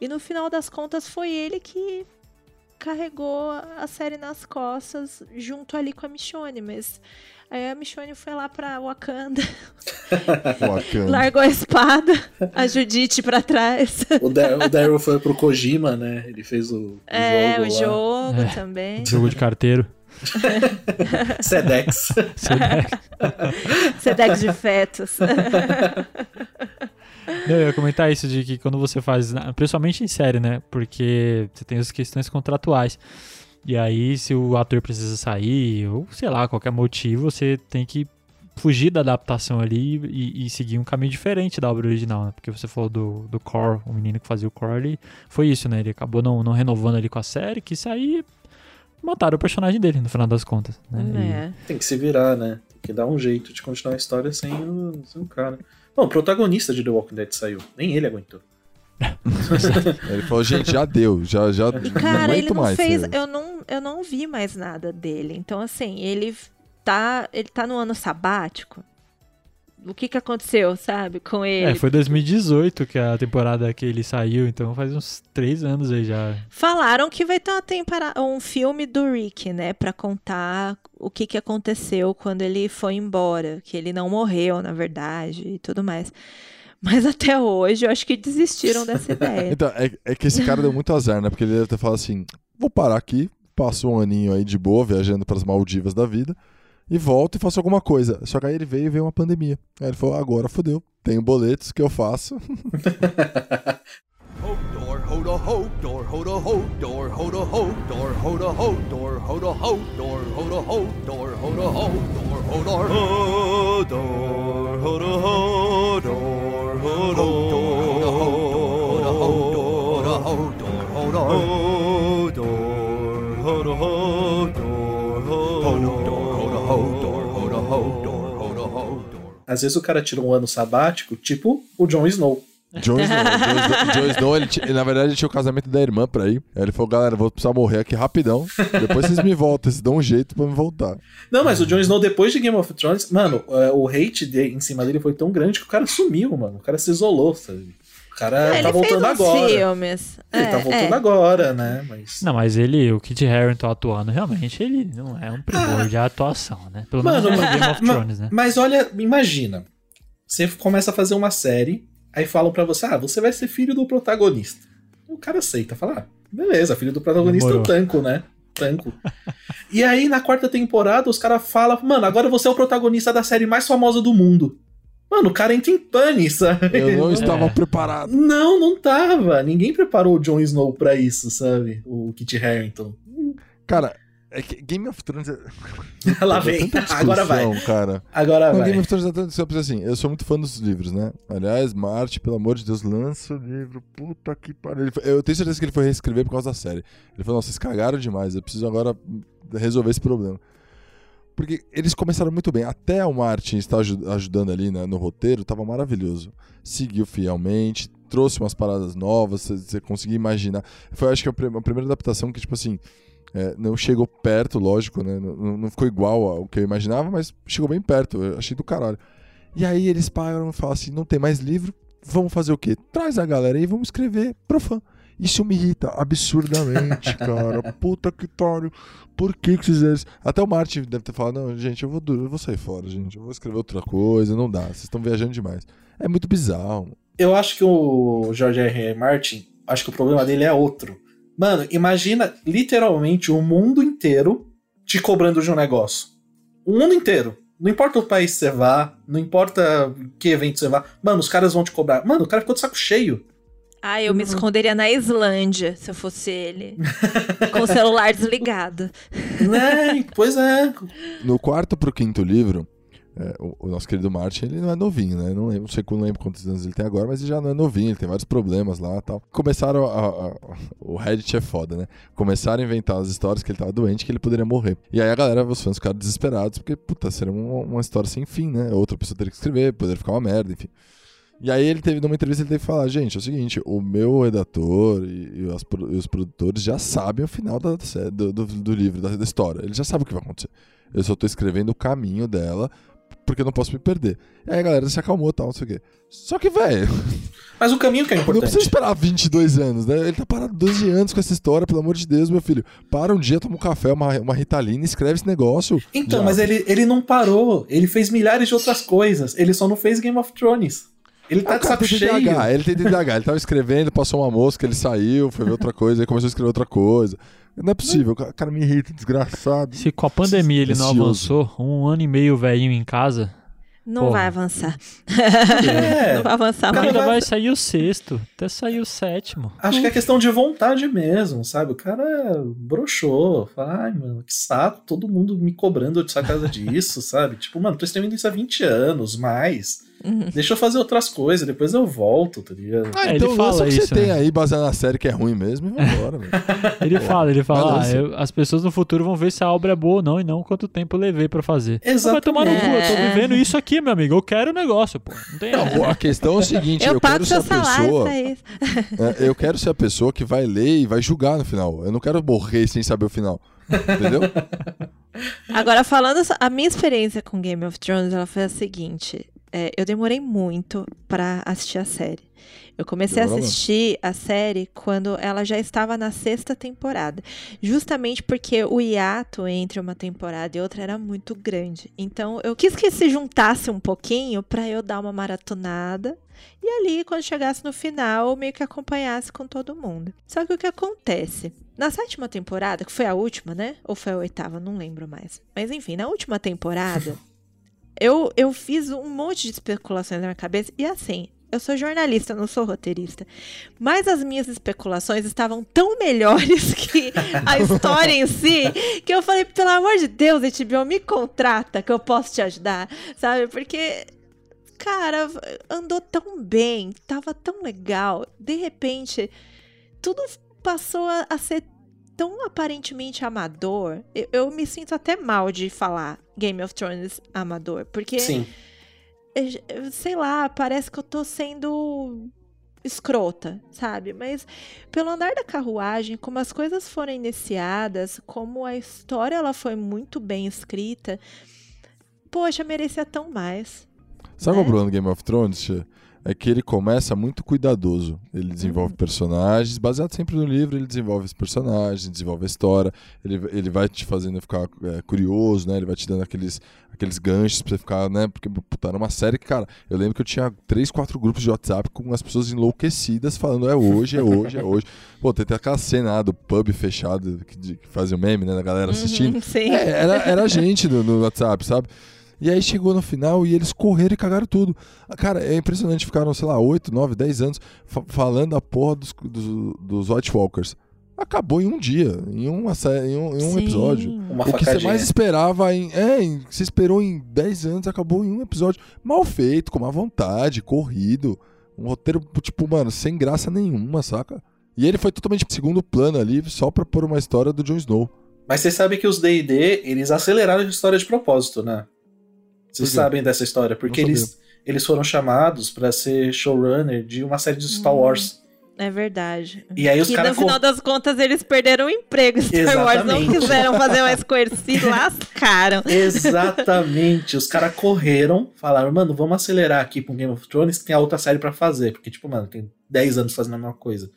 E no final das contas foi ele que carregou a série nas costas junto ali com a Michonne, mas aí a Michonne foi lá pra Wakanda, Wakanda. largou a espada, a Judite pra trás. O, Dar o Daryl foi pro Kojima, né? Ele fez o, o É, jogo o lá. jogo É. também. Jogo de carteiro. Sedex. Sedex de fetos. Não, eu ia comentar isso de que quando você faz, principalmente em série, né? Porque você tem as questões contratuais. E aí, se o ator precisa sair, ou sei lá, qualquer motivo, você tem que fugir da adaptação ali e, e seguir um caminho diferente da obra original, né? Porque você falou do, do Core, o menino que fazia o Core, ele foi isso, né? Ele acabou não, não renovando ali com a série, quis sair e mataram o personagem dele, no final das contas. Né? E- É. Tem que se virar, né? Tem que dar um jeito de continuar a história sem o, sem o cara. Bom, o protagonista de The Walking Dead saiu. Nem ele aguentou. Ele falou, gente, já deu, já, já E não cara, aguento ele não mais. fez. Eu não, eu não vi mais nada dele. Então, assim, ele tá. Ele tá no ano sabático. O que que aconteceu, sabe, com ele? É, foi 2018 que a temporada que ele saiu, então faz uns três anos aí já. Falaram que vai ter uma tempora- um filme do Rick, né, Pra contar o que que aconteceu quando ele foi embora, que ele não morreu, na verdade, e tudo mais. Mas até hoje eu acho que desistiram dessa ideia. Então, é, é que esse cara deu muito azar, né? Porque ele deve ter falado assim: vou parar aqui, passo um aninho aí de boa, viajando pras Maldivas da vida, e volto e faço alguma coisa. Só que aí ele veio e veio uma pandemia. Aí ele falou: agora fodeu, tenho boletos que eu faço. Às vezes o cara tira um ano sabático, tipo o Jon Snow. Jon Snow, Jon Snow, Jon Snow, ele, na verdade, ele tinha o casamento da irmã pra ir. Aí ele falou: galera, vou precisar morrer aqui rapidão. Depois vocês me voltam, vocês dão um jeito pra me voltar. Não, mas o Jon Snow, depois de Game of Thrones, mano, é, o hate de, em cima dele foi tão grande que o cara sumiu, mano. O cara se isolou, sabe? O cara É, tá voltando agora. filmes. Ele É, tá voltando é. agora, né? Mas. Não, mas ele, o Kit Harington atuando, realmente, ele não é um primor de atuação, né? Pelo menos Mano, no mas- Game of ma- Thrones, né? Mas olha, imagina. Você começa a fazer uma série, aí falam pra você, ah, você vai ser filho do protagonista. O cara aceita, fala, ah, beleza, filho do protagonista eu Demorou. tanco, né? Tanco. e aí, na quarta temporada, os caras falam, mano, agora você é o protagonista da série mais famosa do mundo. Mano, o cara entra em pane, sabe? Eu não estava É. preparado. Não, não tava. Ninguém preparou o Jon Snow pra isso, sabe? O Kit Harington. Cara, é que Game of Thrones. É... Lá vem. Agora vai. Cara. Agora Não, vai. Game of Thrones é tanta discussão, assim, eu sou muito fã dos livros, né? Aliás, Marte, pelo amor de Deus, lança o livro. Puta que pariu. Eu tenho certeza que ele foi reescrever por causa da série. Ele falou, nossa, vocês cagaram demais, eu preciso agora resolver esse problema. Porque eles começaram muito bem. Até o Martin estar aju- ajudando ali né, no roteiro, tava maravilhoso. Seguiu fielmente, trouxe umas paradas novas, você- você conseguia imaginar. Foi, acho que, a prim- a primeira adaptação que, tipo assim, é, não chegou perto, lógico, né? Não, não- ficou igual ao que eu imaginava, mas chegou bem perto. Eu achei do caralho. E aí eles param e falam assim: não tem mais livro, vamos fazer o quê? Traz a galera aí e vamos escrever pro fã. Isso me irrita absurdamente, cara. Puta que pariu. Por que que vocês fizeram isso? Até o Martin deve ter falado: não, gente, eu vou, eu vou sair fora, gente. Eu vou escrever outra coisa. Não dá, vocês estão viajando demais. É muito bizarro. Eu acho que o George R. R. Martin, acho que o problema dele é outro. Mano, imagina literalmente o mundo inteiro te cobrando de um negócio. O mundo inteiro. Não importa o país que você vá, não importa que evento você vá. Mano, os caras vão te cobrar. Mano, o cara ficou de saco cheio. Ah, eu me esconderia na Islândia, se eu fosse ele. com o celular desligado. né? Pois é. No quarto pro quinto livro, é, o, o nosso querido Martin, ele não é novinho, né? Não, lembro, não sei não lembro quantos anos ele tem agora, mas ele já não é novinho, ele tem vários problemas lá tal. Começaram a, a- a- O Reddit é foda, né? Começaram a inventar as histórias que ele tava doente, que ele poderia morrer. E aí a galera, os fãs ficaram desesperados, porque, puta, seria uma, uma história sem fim, né? Outra pessoa teria que escrever, poderia ficar uma merda, enfim. E aí ele teve, numa entrevista, ele teve que falar, gente, é o seguinte, o meu redator e, e as e os produtores já sabem o final da, do, do, do livro, da, da história. Eles já sabem o que vai acontecer. Eu só tô escrevendo o caminho dela porque eu não posso me perder. E aí a galera se acalmou e tal, não sei o quê. Só que, velho, Mas o caminho que é não precisa importante. esperar 22 anos, né? Ele tá parado 12 anos com essa história, pelo amor de Deus, meu filho. Para um dia, toma um café, uma, uma ritalina, escreve esse negócio. Então, Já. mas ele, ele não parou. Ele fez milhares de outras coisas. Ele só não fez Game of Thrones. Ele tá Ah, cara tem cheio. TDAH, ele tem TDAH, ele tava escrevendo, passou uma mosca, ele saiu, foi ver outra coisa, aí começou a escrever outra coisa. Não é possível, o cara- me irrita, desgraçado. Se com a pandemia ele não avançou, um ano e meio velhinho em casa, Não Porra. vai avançar. É. Não vai avançar mais. ainda vai- sair o sexto, até sair o sétimo. Acho que é questão de vontade mesmo, sabe? O cara broxou. Fala, ai, mano, que saco, todo mundo me cobrando de essa casa disso, sabe? Tipo, mano, tô escrevendo isso há 20 anos, mais. Uhum. Deixa eu fazer outras coisas, depois eu volto, tá ligado? Ah, É, então ele fala o que você isso, tem né? aí, baseado na série que é ruim mesmo, e vambora, velho. Ele fala, ele fala, ah, eu- as pessoas no futuro vão ver se a obra é boa ou não, e não quanto tempo eu levei pra fazer. Exatamente. Vai tomar no cu, eu tô É. vivendo isso aqui, meu amigo, eu quero o negócio, pô. Não tem Não, a questão é o seguinte, eu, Eu, quero ser a pessoa. isso. é, eu quero ser a pessoa que vai ler e vai julgar no final. Eu não quero morrer sem saber o final. Entendeu? Agora, falando, a minha experiência com Game of Thrones, ela foi a seguinte. É, eu demorei muito pra assistir a série. Eu comecei a Demorou assistir a série quando ela já estava na sexta temporada. Justamente porque o hiato entre uma temporada e outra era muito grande. Então, eu quis que se juntasse um pouquinho pra eu dar uma maratonada. E ali, quando chegasse no final, eu meio que acompanhasse com todo mundo. Só que o que acontece? Na sétima temporada, que foi a última, né? Ou foi a oitava? Não lembro mais. Mas enfim, na última temporada, eu, eu fiz um monte de especulações na minha cabeça. E assim, eu sou jornalista, não sou roteirista. Mas as minhas especulações estavam tão melhores que a história em si, que eu falei, pelo amor de Deus, HBO, me contrata que eu posso te ajudar, sabe? Porque cara, andou tão bem, tava tão legal. De repente, tudo passou a, a ser tão aparentemente amador. Eu, eu me sinto até mal de falar Game of Thrones amador, porque, Sim. eh, sei lá, parece que eu tô sendo escrota, sabe? Mas pelo andar da carruagem, como as coisas foram iniciadas, como a história ela foi muito bem escrita, poxa, merecia tão mais. Sabe qual é o Né? problema do Game of Thrones? Tia? É que ele começa muito cuidadoso. Ele desenvolve Uhum. personagens, baseado sempre no livro, ele desenvolve os personagens, desenvolve a história, ele, ele vai te fazendo ficar é, curioso, né? Ele vai te dando aqueles, aqueles ganchos pra você ficar, né? Porque, puta, era uma série que, cara, eu lembro que eu tinha três, quatro grupos de WhatsApp com as pessoas enlouquecidas falando, é hoje, é hoje, é hoje. Pô, tem até aquela cena lá do pub fechado que, de- que faz o meme, né? Da galera assistindo. Uhum, sim. É, era, era a gente no, no WhatsApp, sabe? E aí chegou no final e eles correram e cagaram tudo. Cara, é impressionante, ficaram, sei lá, 8, 9, 10 anos fa- falando a porra dos, dos, dos White Walkers. Acabou em um dia, em, uma, em um, em um episódio. Uma o que você mais esperava em. É, em- você esperou em 10 anos, acabou em um episódio. Mal feito, com má vontade, corrido. Um roteiro, tipo, mano, sem graça nenhuma, saca? E ele foi totalmente segundo plano ali, só pra pôr uma história do Jon Snow. Mas vocês sabem que os D&D, eles aceleraram a história de propósito, né? Vocês quê? sabem dessa história, porque Não eles, eles foram chamados pra ser showrunner de uma série de Star Hum. Wars. É verdade. E aí os que no caras... final das contas eles perderam o emprego. Star Wars não Exatamente. quiseram fazer mais coisa, se lascaram. Exatamente. Os caras correram, falaram, mano, vamos acelerar aqui pro Game of Thrones, que tem a outra série pra fazer. Porque, tipo, mano, tem 10 anos fazendo a mesma coisa.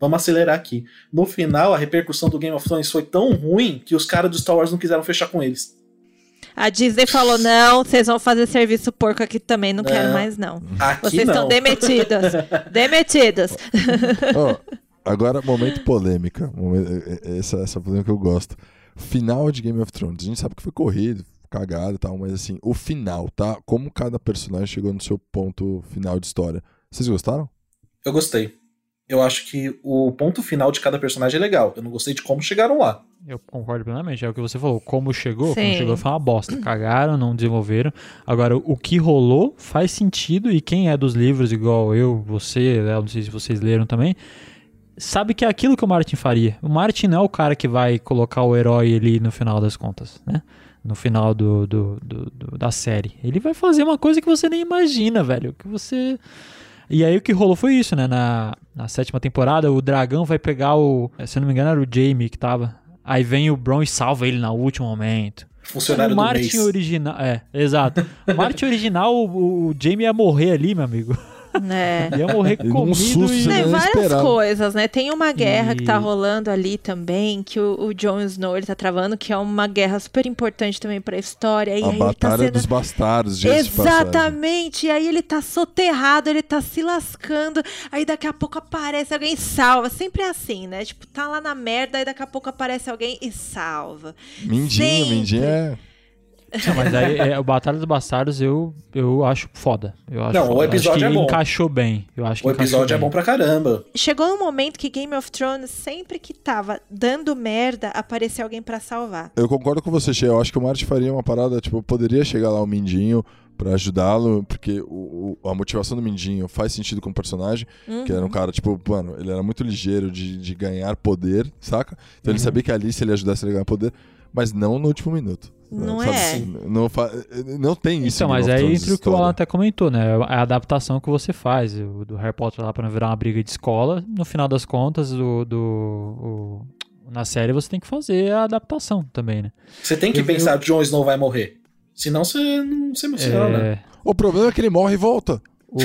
Vamos acelerar aqui. No final, a repercussão do Game of Thrones foi tão ruim que os caras do Star Wars não quiseram fechar com eles. A Disney falou: não, vocês vão fazer serviço porco aqui também, não, quero Não. mais, não. Aqui Vocês não. estão demitidos. demitidos. Ó, agora, momento polêmica. Momento- é- é- essa, essa polêmica eu gosto. Final de Game of Thrones. A gente sabe que foi corrido, cagado e tal, mas assim, o final, tá? Como cada personagem chegou no seu ponto final de história. Vocês gostaram? Eu gostei. Eu acho que o ponto final de cada personagem é legal. Eu não gostei de como chegaram lá. Eu concordo plenamente, é o que você falou. Como chegou, Sim. como chegou foi uma bosta. Cagaram, não desenvolveram. Agora, o que rolou faz sentido e quem é dos livros, igual eu, você, Léo, não sei se vocês leram também, sabe que é aquilo que o Martin faria. O Martin não é o cara que vai colocar o herói ali no final das contas, né? No final do, do- do- do- da série. Ele vai fazer uma coisa que você nem imagina, velho. Que você. E aí o que rolou foi isso, né? Na, na sétima temporada, o dragão vai pegar o. Se eu não me engano, era o Jamie que tava. Aí vem o Bron e salva ele no último momento. Funcionário o do Martin original. É, exato. O Martin original, o, o Jamie ia morrer ali, meu amigo. Né? Ia morrer E comido susto, e. né? Tem várias coisas, né? Tem uma guerra que tá E- rolando ali também, que o, o Jon Snow ele tá travando, que é uma guerra super importante também pra história. E A aí ele tá Batalha sendo... dos Bastardos. Exatamente, e aí ele tá soterrado, ele tá se lascando, aí daqui a pouco aparece alguém e salva. Sempre é assim, né? Tipo, tá lá na merda, aí daqui a pouco aparece alguém e salva. Mindinho, Sempre. Mindinho é... Não, mas aí é, o Batalha dos Bastardos eu, eu acho foda. Eu acho Não, o foda. Acho episódio que é bom. encaixou bem. Eu acho que O episódio encaixou é bom bem. pra caramba. Chegou um momento que Game of Thrones, sempre que tava dando merda, aparecia alguém pra salvar. Eu concordo com você, Che. Eu acho que o Martin faria uma parada, tipo, poderia chegar lá o Mindinho pra ajudá-lo, porque o, o- a motivação do Mindinho faz sentido com o personagem, que Uhum. era um cara, tipo, mano, ele era muito ligeiro de, de ganhar poder, saca? Então ele sabia que ali, se ele ajudasse ele a ganhar poder, mas não no último minuto. Não sabe? é. Não, fa- não tem isso. Então, mas Thrones entre o que o. Alan até comentou, né? É a adaptação que você faz. O do Harry Potter lá pra não virar uma briga de escola. No final das contas, do, do, o- na série você tem que fazer a adaptação também, né? Você tem que Eu- pensar que Jon Snow vai morrer. Senão você não se emociona. É, O problema é que ele morre e volta. O,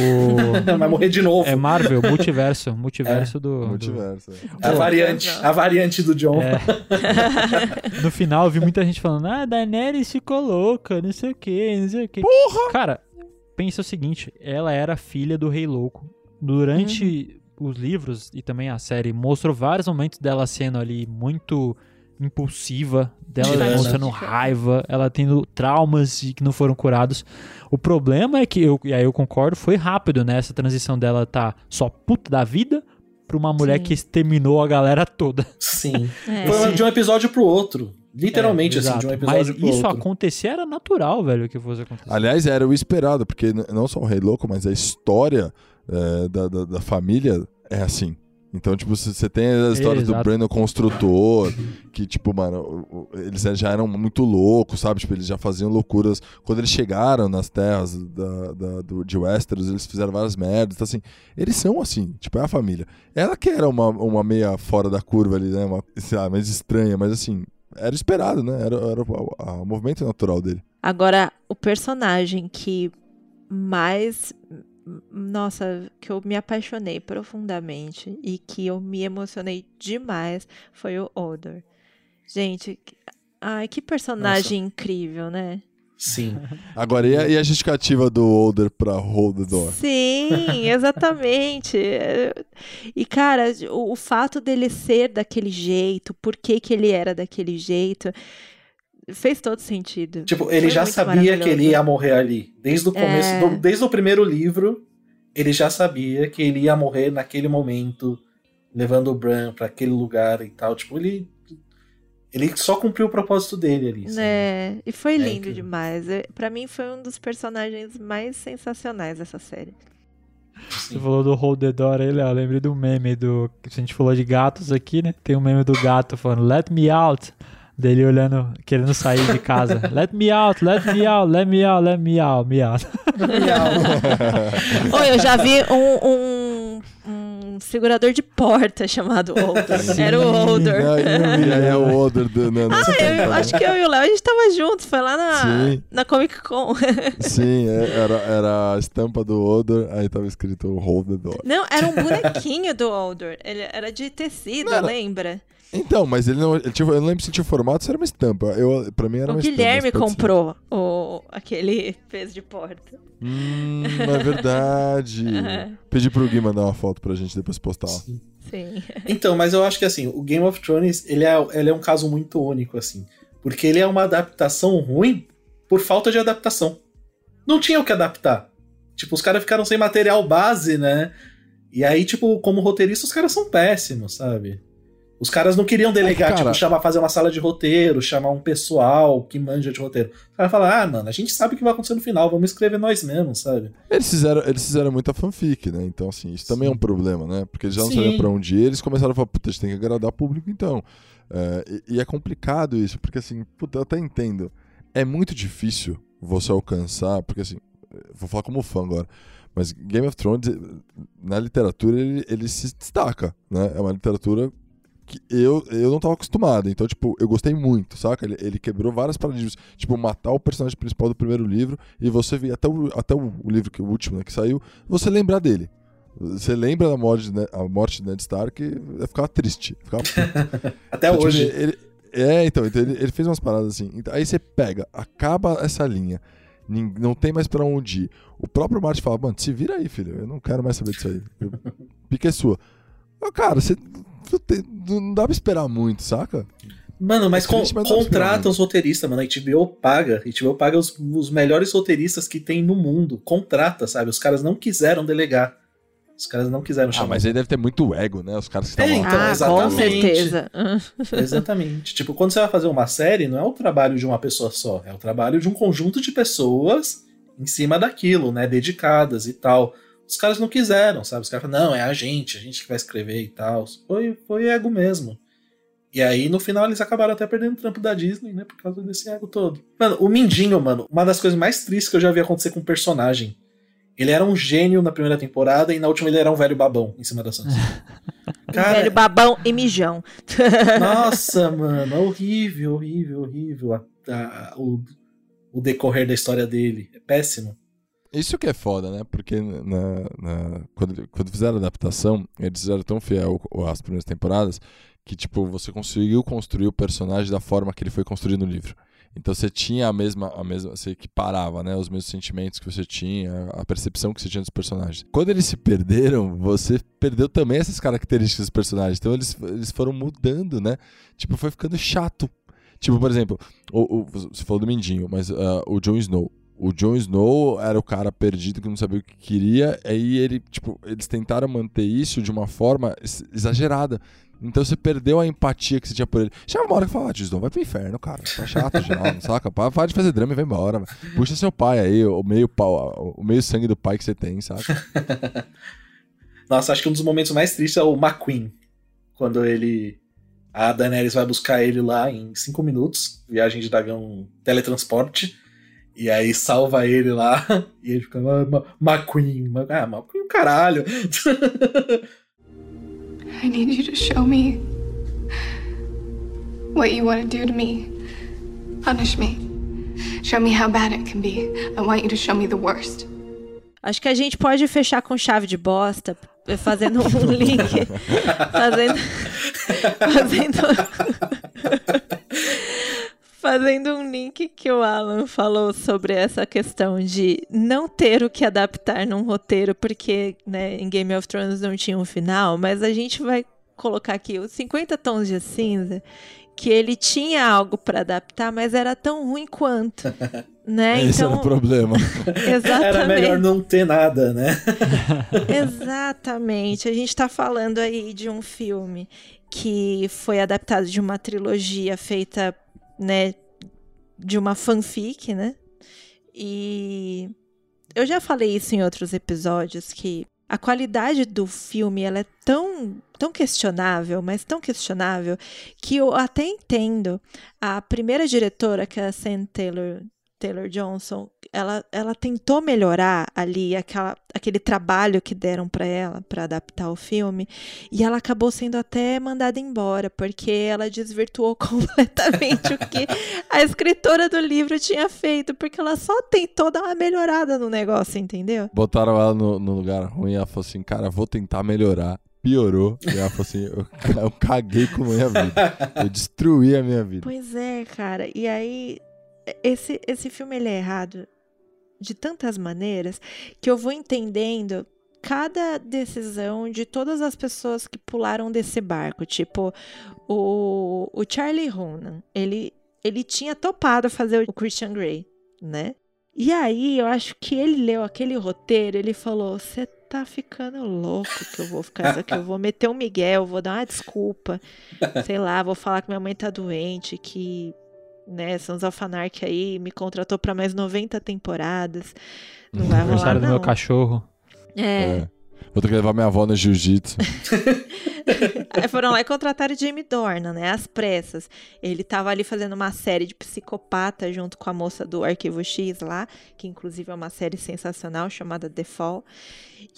vai morrer de novo. é Marvel, multiverso. Multiverso do, do- Multiverso. é. a variante, a variante do Jon. É. No final, eu vi muita gente falando, ah, Daenerys ficou louca, não sei o que, não sei o que. Porra! Cara, pensa o seguinte, ela era filha do Rei Louco. Durante os livros e também a série, mostrou vários momentos dela sendo ali muito impulsiva, dela Tirana. mostrando raiva, ela tendo traumas e que não foram curados. O problema é que, eu, e aí eu concordo, foi rápido, né? Essa transição dela tá só puta da vida pra uma mulher Sim. que exterminou a galera toda. Sim. É. Foi de um episódio pro outro. Literalmente, É, assim, de um episódio Mas pro isso outro. acontecer era natural, velho, que fosse acontecer. Aliás, era o esperado, porque não só o Rei Louco, mas a história é, da, da, da família é assim. Então, tipo, você tem as histórias do Exato. Brandon construtor, que, tipo, mano, eles já eram muito loucos, sabe? Tipo, eles já faziam loucuras. Quando eles chegaram nas terras da, da- do, de Westeros, eles fizeram várias merdas. Então, assim, eles são assim, tipo, é a família. Ela que era uma, uma meia fora da curva ali, né? Uma, sei lá, mais estranha, mas assim, era esperado, né? Era, era o, a- o movimento natural dele. Agora, o personagem que mais. Nossa, que eu me apaixonei profundamente e que eu me emocionei demais foi o Odor. Gente, que- ai, que personagem incrível, né? Sim. Agora, e a, e a justificativa do Older pra Hold the Door? Sim, exatamente. E, cara, o, o fato dele ser daquele jeito, por que, que ele era daquele jeito, fez todo sentido. Tipo, ele Foi já sabia que ele ia morrer ali. Desde o começo, É. do- desde o primeiro livro, ele já sabia que ele ia morrer naquele momento, levando o Bran pra aquele lugar e tal. Tipo, ele. Ele só cumpriu o propósito dele ali. sabe? É, e foi lindo incrível. demais. É, Pra mim foi um dos personagens mais sensacionais dessa série. Você falou do Hold the Door aí, Léo. Eu lembrei do meme do. A gente falou de gatos aqui, né? Tem um meme do gato falando, let me out. Dele olhando, querendo sair de casa. Let me out, let me out, let me out, let me out, me out. Oi, eu já vi um, um, um segurador de porta chamado Older. Era o Older. E aí é o Older do. Nessa Ah, eu, temporada. acho que eu e o Léo, a gente tava juntos, foi lá na, Sim. na Comic Con. Sim, é, era, era a estampa do Older, aí tava escrito Hold the Door. Não, era um bonequinho do Older. Ele era de tecido, Não era- lembra? Então, mas ele não. Ele tinha, eu não lembro se tinha formato, se era uma estampa. Eu, pra mim era O uma Guilherme estampa. pode ser. comprou o, aquele peso de porta. Hum, é verdade. Pedi pro Gui mandar uma foto pra gente depois postar. lá. Sim. Então, mas eu acho que assim, o Game of Thrones, ele é, ele é um caso muito único, assim. Porque ele é uma adaptação ruim por falta de adaptação. Não tinha o que adaptar. Tipo, os caras ficaram sem material base, né? E aí, tipo, como roteirista, os caras são péssimos, sabe? Os caras não queriam delegar, Cara- tipo, chamar, fazer uma sala de roteiro, chamar um pessoal que manja de roteiro. Os caras falaram, ah, mano, a gente sabe o que vai acontecer no final, vamos escrever nós mesmos, sabe? Eles fizeram, eles fizeram muita fanfic, né? Então, assim, isso também é um problema, né? Porque eles já não Sim. sabiam pra onde ir, eles começaram a falar, puta, a gente tem que agradar o público, então. É, e, e é complicado isso, porque assim, puta, eu até entendo. É muito difícil você alcançar, porque assim, vou falar como fã agora, mas Game of Thrones, na literatura, ele, ele se destaca, né? É uma literatura que eu, eu não tava acostumado. Então, tipo, eu gostei muito, saca? Ele, ele quebrou vários paradigmas. Tipo, matar o personagem principal do primeiro livro e você ver até o, até o, livro que o último né, que saiu, você lembrar dele. Você lembra da morte, de Ned- a morte de Ned Stark e ficava triste. Ficava. Até Então, tipo, hoje. ele- ele- é, então, então ele, ele fez umas paradas assim. Então, aí você pega, acaba essa linha. Não tem mais pra onde ir. O próprio Martin fala, mano, se vira aí, filho. Eu não quero mais saber disso aí. Pique é sua. Cara, você não dá pra esperar muito, saca? Mano, mas É con- triste, mas contrata os roteiristas, mano. A HBO paga. A HBO paga os, os melhores roteiristas que tem no mundo. Contrata, sabe? Os caras não quiseram delegar. Os caras não quiseram Ah, chamar. mas aí deve ter muito ego, né? Os caras que É, estão lá. Então, ah, com exatamente. certeza. Hum. Exatamente. tipo, quando você vai fazer uma série, não é o trabalho de uma pessoa só. É o trabalho de um conjunto de pessoas em cima daquilo, né? Dedicadas e tal. Os caras não quiseram, sabe? Os caras falaram, não, é a gente, a gente que vai escrever e tal. Foi, foi ego mesmo. E aí, no final, eles acabaram até perdendo o trampo da Disney, né? Por causa desse ego todo. Mano, o Mindinho, mano, uma das coisas mais tristes que eu já vi acontecer com um personagem. Ele era um gênio na primeira temporada e na última ele era um velho babão em cima da Sansa. Velho babão e mijão. Nossa, mano, horrível, horrível, horrível. a- a- o, o decorrer da história dele. É péssimo. Isso que é foda, né? Porque na, na- quando, quando fizeram a adaptação, eles fizeram tão fiel às primeiras temporadas que, tipo, você conseguiu construir o personagem da forma que ele foi construído no livro. Então você tinha a mesma, a mesma, você equiparava, né, os mesmos sentimentos que você tinha, a percepção que você tinha dos personagens. Quando eles se perderam, você perdeu também essas características dos personagens. Então eles, eles foram mudando, né? Tipo, foi ficando chato. Tipo, por exemplo, o, o- você falou do Mindinho, mas ah, o Jon Snow. O Jon Snow era o cara perdido que não sabia o que queria, aí ele, tipo, eles tentaram manter isso de uma forma ex- exagerada. Então você perdeu a empatia que você tinha por ele. Chega uma hora que fala, ah, Jon Snow, vai pro inferno, cara. Tá chato já, não saca? Para de fazer drama e vai embora. mano. Puxa seu pai aí, o meio, pau, o meio sangue do pai que você tem, saca? Nossa, acho que um dos momentos mais tristes é o McQueen. Quando ele. A Daenerys vai buscar ele lá em cinco minutos. Viagem de dragão teletransporte. E aí salva ele lá. E ele fica. "Ah, McQueen. Ah, McQueen, caralho. I need you to show me what you want to do to me. Punish me. Show me how bad it can be. I want you to show me the worst. Acho que a gente pode fechar com chave de bosta, fazendo um link. fazendo. Fazendo. Fazendo um link que o Alan falou sobre essa questão de não ter o que adaptar num roteiro, porque né, em Game of Thrones não tinha um final, mas a gente vai colocar aqui os 50 tons de cinza, que ele tinha algo para adaptar, mas era tão ruim quanto. Né? Esse então, era o problema. exatamente. Era melhor não ter nada, né? Exatamente. A gente está falando aí de um filme que foi adaptado de uma trilogia feita, né, de uma fanfic, né? E eu já falei isso em outros episódios que a qualidade do filme ela é tão tão questionável, mas tão questionável que eu até entendo a primeira diretora que é a Sam Taylor Taylor Johnson, ela, ela tentou melhorar ali aquela, aquele trabalho que deram para ela para adaptar o filme e ela acabou sendo até mandada embora porque ela desvirtuou completamente o que a escritora do livro tinha feito porque ela só tentou dar uma melhorada no negócio, entendeu? Botaram ela no, no lugar ruim e ela falou assim, cara, vou tentar melhorar. Piorou. E ela falou assim, eu, eu caguei com a minha vida. Eu destruí a minha vida. Pois é, cara. E aí, esse, esse filme ele é errado de tantas maneiras que eu vou entendendo cada decisão de todas as pessoas que pularam desse barco. Tipo, o, o Charlie Hunnam, ele, ele tinha topado fazer o Christian Grey, né? E aí, eu acho que ele leu aquele roteiro, ele falou: Você tá ficando louco que eu vou ficar aqui, eu vou meter um Miguel, vou dar uma desculpa, sei lá, vou falar que minha mãe tá doente, que, né, Sons of Anarchy aí me contratou pra mais 90 temporadas. Não vai rolar, Aniversário do meu não. cachorro. É. É. Vou ter que levar minha avó no jiu-jitsu. Aí foram lá e contrataram Jamie Dornan, né? Às pressas. Ele tava ali fazendo uma série de psicopata junto com a moça do Arquivo X lá, que inclusive é uma série sensacional chamada The Fall.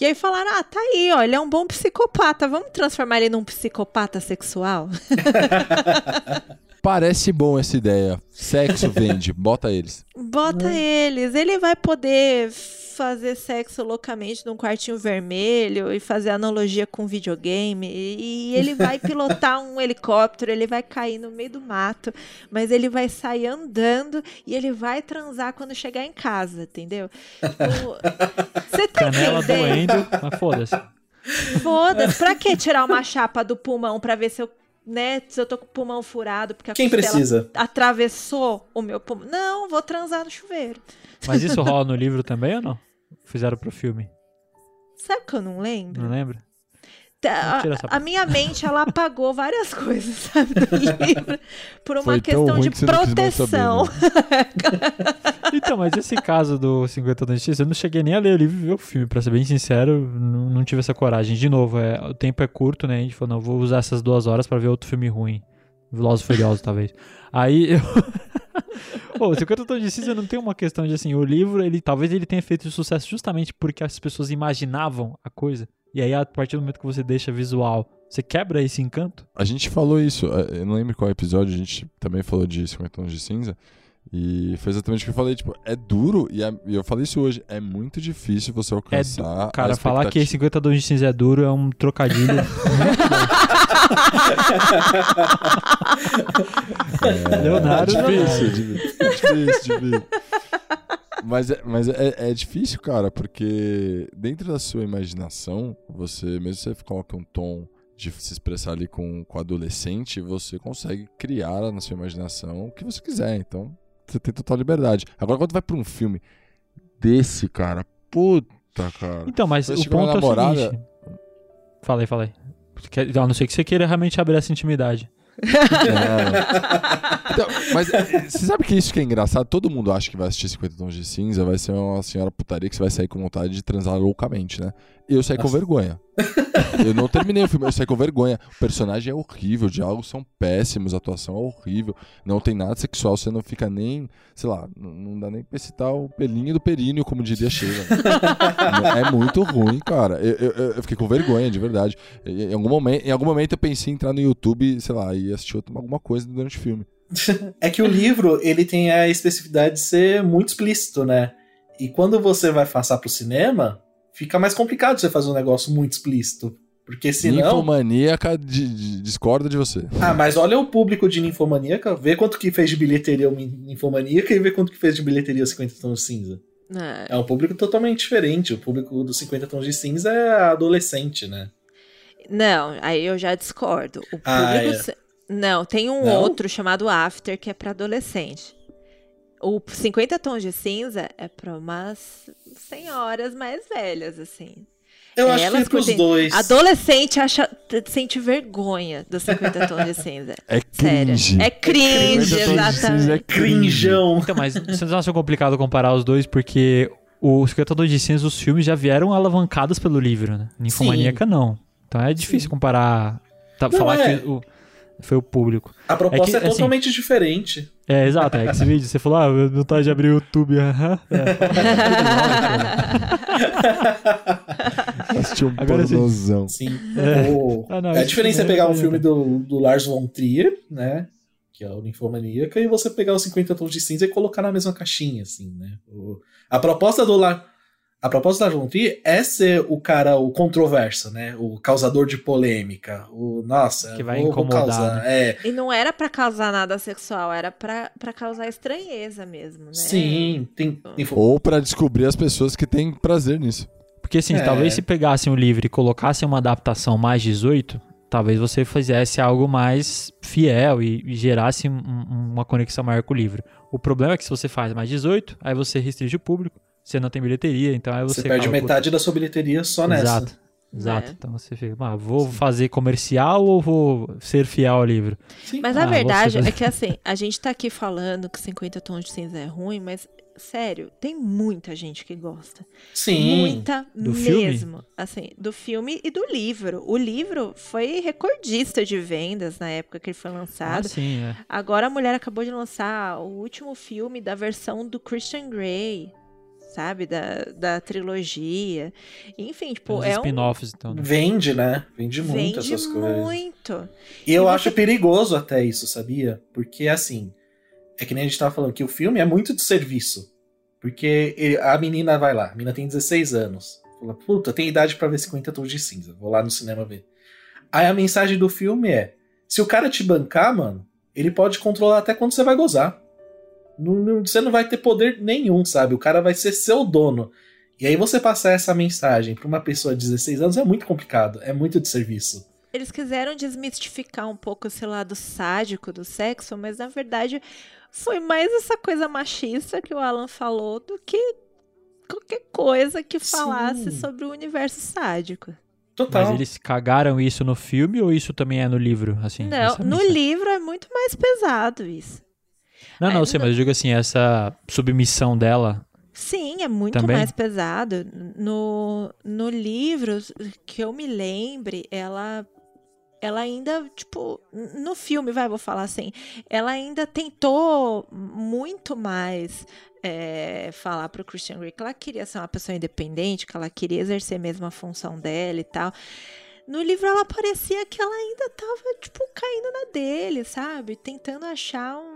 E aí falaram: ah, tá aí, ó, ele é um bom psicopata, vamos transformar ele num psicopata sexual? Parece bom essa ideia. Sexo vende, bota eles. Bota eles. Ele vai poder fazer sexo loucamente num quartinho vermelho e fazer analogia com videogame. E ele vai pilotar um helicóptero, ele vai cair no meio do mato, mas ele vai sair andando e ele vai transar quando chegar em casa, entendeu? Você tá Canela entendendo? doendo, mas foda-se. Foda-se. Pra que tirar uma chapa do pulmão pra ver se eu, né, se eu tô com o pulmão furado porque a Quem precisa? atravessou o meu pulmão? Não, vou transar no chuveiro. Mas isso rola no livro também ou não? Fizeram pro filme, Sabe que eu não lembro? não lembra? Tá, A, a minha mente, ela apagou várias coisas, sabe, do livro, por uma Foi tão questão de que proteção. Então, mas esse caso do 50 Tons de Cinza, eu não cheguei nem a ler o livro e ver o filme, pra ser bem sincero, não, não tive essa coragem. De novo, é, o tempo é curto, né? A gente falou, não, vou usar essas duas horas pra ver outro filme ruim. Velozes e Furiosos, talvez. Aí eu... Pô, 50 Tons de Cinza não tem uma questão de assim, o livro, ele talvez ele tenha feito sucesso justamente porque as pessoas imaginavam a coisa. E aí, a partir do momento que você deixa visual, você quebra esse encanto? A gente falou isso, eh, eu não lembro qual episódio, a gente também falou de 50 tons de cinza. E foi exatamente o que eu falei, tipo, é duro, e, é- e eu falei isso hoje, é muito difícil você É alcançar. du- Cara, falar que expectativa. 50 Tons de Cinza é duro é um trocadilho. Leonardo. É não é. difícil, é difícil, difícil. Mas, é, mas é, é difícil, cara, porque dentro da sua imaginação, você, mesmo que você coloque um tom de se expressar ali com, com adolescente, você consegue criar na sua imaginação o que você quiser. Então, você tem total liberdade. Agora, quando vai pra um filme desse, cara, puta, cara. Então, mas Você o ponto é o namorada- seguinte. Falei, falei. A não ser que você queira realmente abrir essa intimidade. É. Então, mas é, você sabe que isso que é engraçado? Todo mundo acha que vai assistir 50 Tons de Cinza, vai ser uma senhora putaria que você vai sair com vontade de transar loucamente, né? Eu saí com Nossa. vergonha. Eu não terminei o filme, eu saí com vergonha. O personagem é horrível, os diálogos são péssimos, a atuação é horrível, não tem nada sexual, você não fica nem, sei lá, não, dá nem pra citar o pelinho do períneo, como diria Sheila. é muito ruim, cara. Eu, eu- eu- eu fiquei com vergonha, de verdade. Em algum, momento, em algum momento eu pensei em entrar no YouTube, sei lá, e assistir outra- alguma coisa durante o filme. É que o livro, ele tem a especificidade de ser muito explícito, né? E quando você vai passar pro cinema, fica mais complicado você fazer um negócio muito explícito. Porque senão. Ninfomaníaca de- de- discorda de você. Ah, mas olha o público de Ninfomaníaca, vê quanto que fez de bilheteria o Ninfomaníaca e vê quanto que fez de bilheteria o 50 Tons de Cinza. É. É um público totalmente diferente. O público dos 50 Tons de Cinza é adolescente, né? Não, aí eu já discordo. O Ah, público. é. Não, tem um Não? outro chamado After que é pra adolescente. O 50 Tons de Cinza é pra umas senhoras mais velhas, assim. Eu acho que Elas é pros curtem- dois. Adolescente acha, sente vergonha dos 50 Tons de Cinza. É Sério. cringe. É cringe, 50 tons de cinza é exatamente. Crinjão. Então, mas você não acha complicado comparar os dois, porque os 50 Tons de Cinza, os filmes já vieram alavancados pelo livro, né? Ninfomaníaca não. Então é difícil comparar, tá, Não, falar é. que o, foi o público. A proposta é, É que, assim, totalmente diferente. É, exato, é que esse vídeo, você falou, ah, eu vontade de abrir o YouTube, aham. É. Assistir um Agora sim. pornozão. Sim. É. O- Ah, não, é isso diferente você não pegar um filme do, do Lars von Trier, né? Que é o Ninfomaníaca, e você pegar os 50 tons de cinza e colocar na mesma caixinha, assim, né? O- a proposta do Lar... A proposta da Von Trier é ser o cara, o controverso, né? O causador de polêmica. O, nossa, Que vai vou, vou incomodar, causar. né? É, E não era pra causar nada sexual, era pra, pra causar estranheza mesmo, né? sim, tem, tem Ou pra descobrir as pessoas que têm prazer nisso. Porque assim, É. talvez se pegassem o livro e colocassem uma adaptação mais 18, talvez você fizesse algo mais fiel e, e gerasse um- uma conexão maior com o livro. O problema é que se você faz mais 18, aí você restringe o público, você não tem bilheteria, então aí você, Você perde metade da sua bilheteria só nessa. Exato. Exato. É. Então você fica, ah, vou fazer comercial ou vou ser fiel ao livro? Sim. Mas Ah, a verdade é que assim, a gente tá aqui falando que 50 tons de cinza é ruim, mas sério, tem muita gente que gosta. Sim. Muita Do filme? mesmo. Assim, do filme e do livro. O livro foi recordista de vendas na época que ele foi Ah, lançado. sim, é. Agora a mulher acabou de lançar o último filme da versão do Christian Grey, sabe? Da, da trilogia. Enfim, tipo, Os é um. spin-offs, então. né? Vende, né? Vende muito Vende essas coisas. muito. E eu E acho você- perigoso até isso, sabia? Porque, assim, é que nem a gente tava falando, que o filme é muito de serviço. Porque ele- a menina vai lá, a menina tem 16 anos. Fala, puta, tem idade pra ver 50 tons de cinza. Vou lá no cinema ver. Aí a mensagem do filme é: se o cara te bancar, mano, ele pode controlar até quando você vai gozar. Não- não- você não vai ter poder nenhum, sabe? O cara vai ser seu dono. E aí você passar essa mensagem pra uma pessoa de 16 anos é muito complicado, é muito de serviço. Eles quiseram desmistificar um pouco esse lado sádico do sexo, mas na verdade foi mais essa coisa machista que o Alan falou do que qualquer coisa que falasse Sim. sobre o universo sádico. Total. Mas eles cagaram isso no filme ou isso também é no livro? Assim, Não, no livro é muito mais pesado isso. Não, não, Aí, sei, mas eu digo assim, essa submissão dela. Sim, é muito Também? mais pesado. No, no livro, que eu me lembre, ela ela ainda, tipo, no filme, vai, vou falar assim, ela ainda tentou muito mais é, falar pro Christian Grey que ela queria ser uma pessoa independente, que ela queria exercer mesmo a função dela e tal. No livro ela parecia que ela ainda tava, tipo, caindo na dele, sabe? Tentando achar um,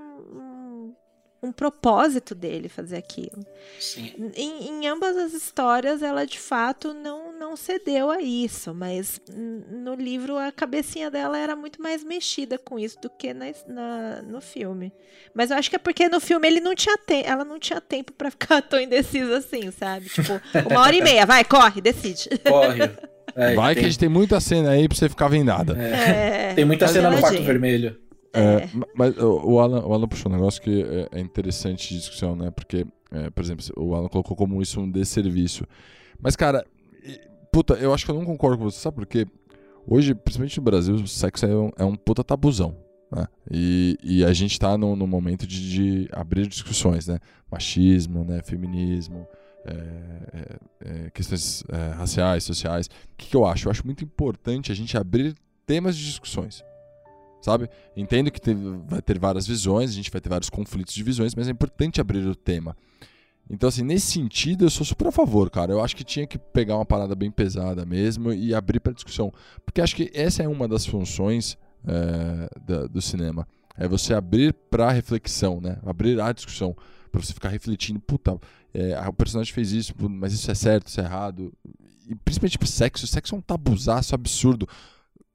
um, propósito dele fazer aquilo. Sim. Em, em ambas as histórias, ela de fato não, não cedeu a isso, mas no livro a cabecinha dela era muito mais mexida com isso do que na, na- no filme. Mas eu acho que é porque no filme ele não tinha te ela não tinha tempo pra ficar tão indecisa assim, sabe? Tipo, uma hora e meia, vai, corre, decide. Corre. É, Vai tem, que a gente tem muita cena aí pra você ficar vendada. É, tem muita cena no quarto vermelho. É, ma- Mas o Alan, o Alan puxou um negócio que é, é interessante de discussão, né? Porque, é, por exemplo, o Alan colocou como isso um desserviço. Mas, cara, puta, eu acho que eu não concordo com você, sabe por quê? Hoje, principalmente no Brasil, o sexo é um, é um puta tabuzão. Né? E, e a gente tá no, no momento de, de abrir discussões, né? Machismo, né? Feminismo, é, é, é, questões é, raciais, sociais. O que, que eu acho? Eu acho muito importante a gente abrir temas de discussões sabe? Entendo que teve- vai ter várias visões, a gente vai ter vários conflitos de visões, mas é importante abrir o tema. Então, assim, nesse sentido, eu sou super a favor, cara. Eu acho que tinha que pegar uma parada bem pesada mesmo e abrir para discussão. Porque acho que essa é uma das funções é, da- do cinema. É você abrir para reflexão, né? Abrir a discussão. Pra você ficar refletindo, puta, é, ah, o personagem fez isso, mas isso é certo, isso é errado. E principalmente tipo, sexo. Sexo é um tabuzaço absurdo.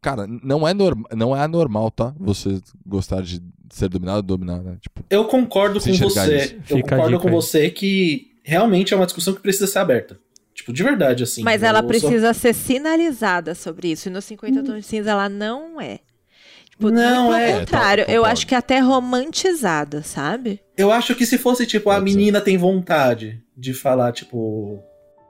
Cara, não é, norm não é anormal, tá? Você gostar de ser dominado ou dominar, né? Tipo, Eu concordo com você. isso. Eu Fica a concordo com aí. você que realmente é uma discussão que precisa ser aberta. Tipo, de verdade, assim. Mas ela precisa ser sinalizada sobre isso. E no 50 Tons de Cinza ela não é. Tipo, Não muito é. Pelo contrário, É, tá, eu acho que é até romantizada, sabe? Eu acho que se fosse, tipo, a Pode ser. menina tem vontade de falar, tipo.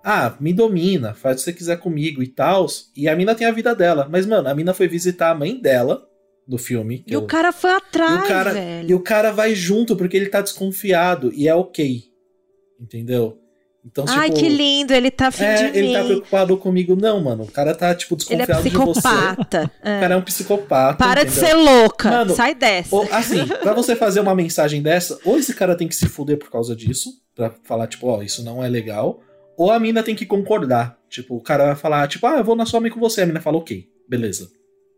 Ah, me domina, faz o que você quiser comigo e tal. E a mina tem a vida dela. Mas, mano, a mina foi visitar a mãe dela no filme. E o eu- cara foi e atrás, o cara, velho. e o cara vai junto porque ele tá desconfiado. E é ok. Entendeu? Então, Ai, tipo, que lindo, ele tá afim É, de ele mim. tá preocupado comigo. Não, mano. O cara tá, tipo, ele é desconfiado de você. psicopata. É. O cara é um psicopata. Para de entendeu? ser louca. Mano, Sai dessa. Ou, assim, pra você fazer uma mensagem dessa, ou esse cara tem que se fuder por causa disso, pra falar, tipo, ó, isso não é legal, ou a mina tem que concordar. Tipo, o cara vai falar, tipo, ah, eu vou na sua mãe com você. A mina fala, ok, beleza.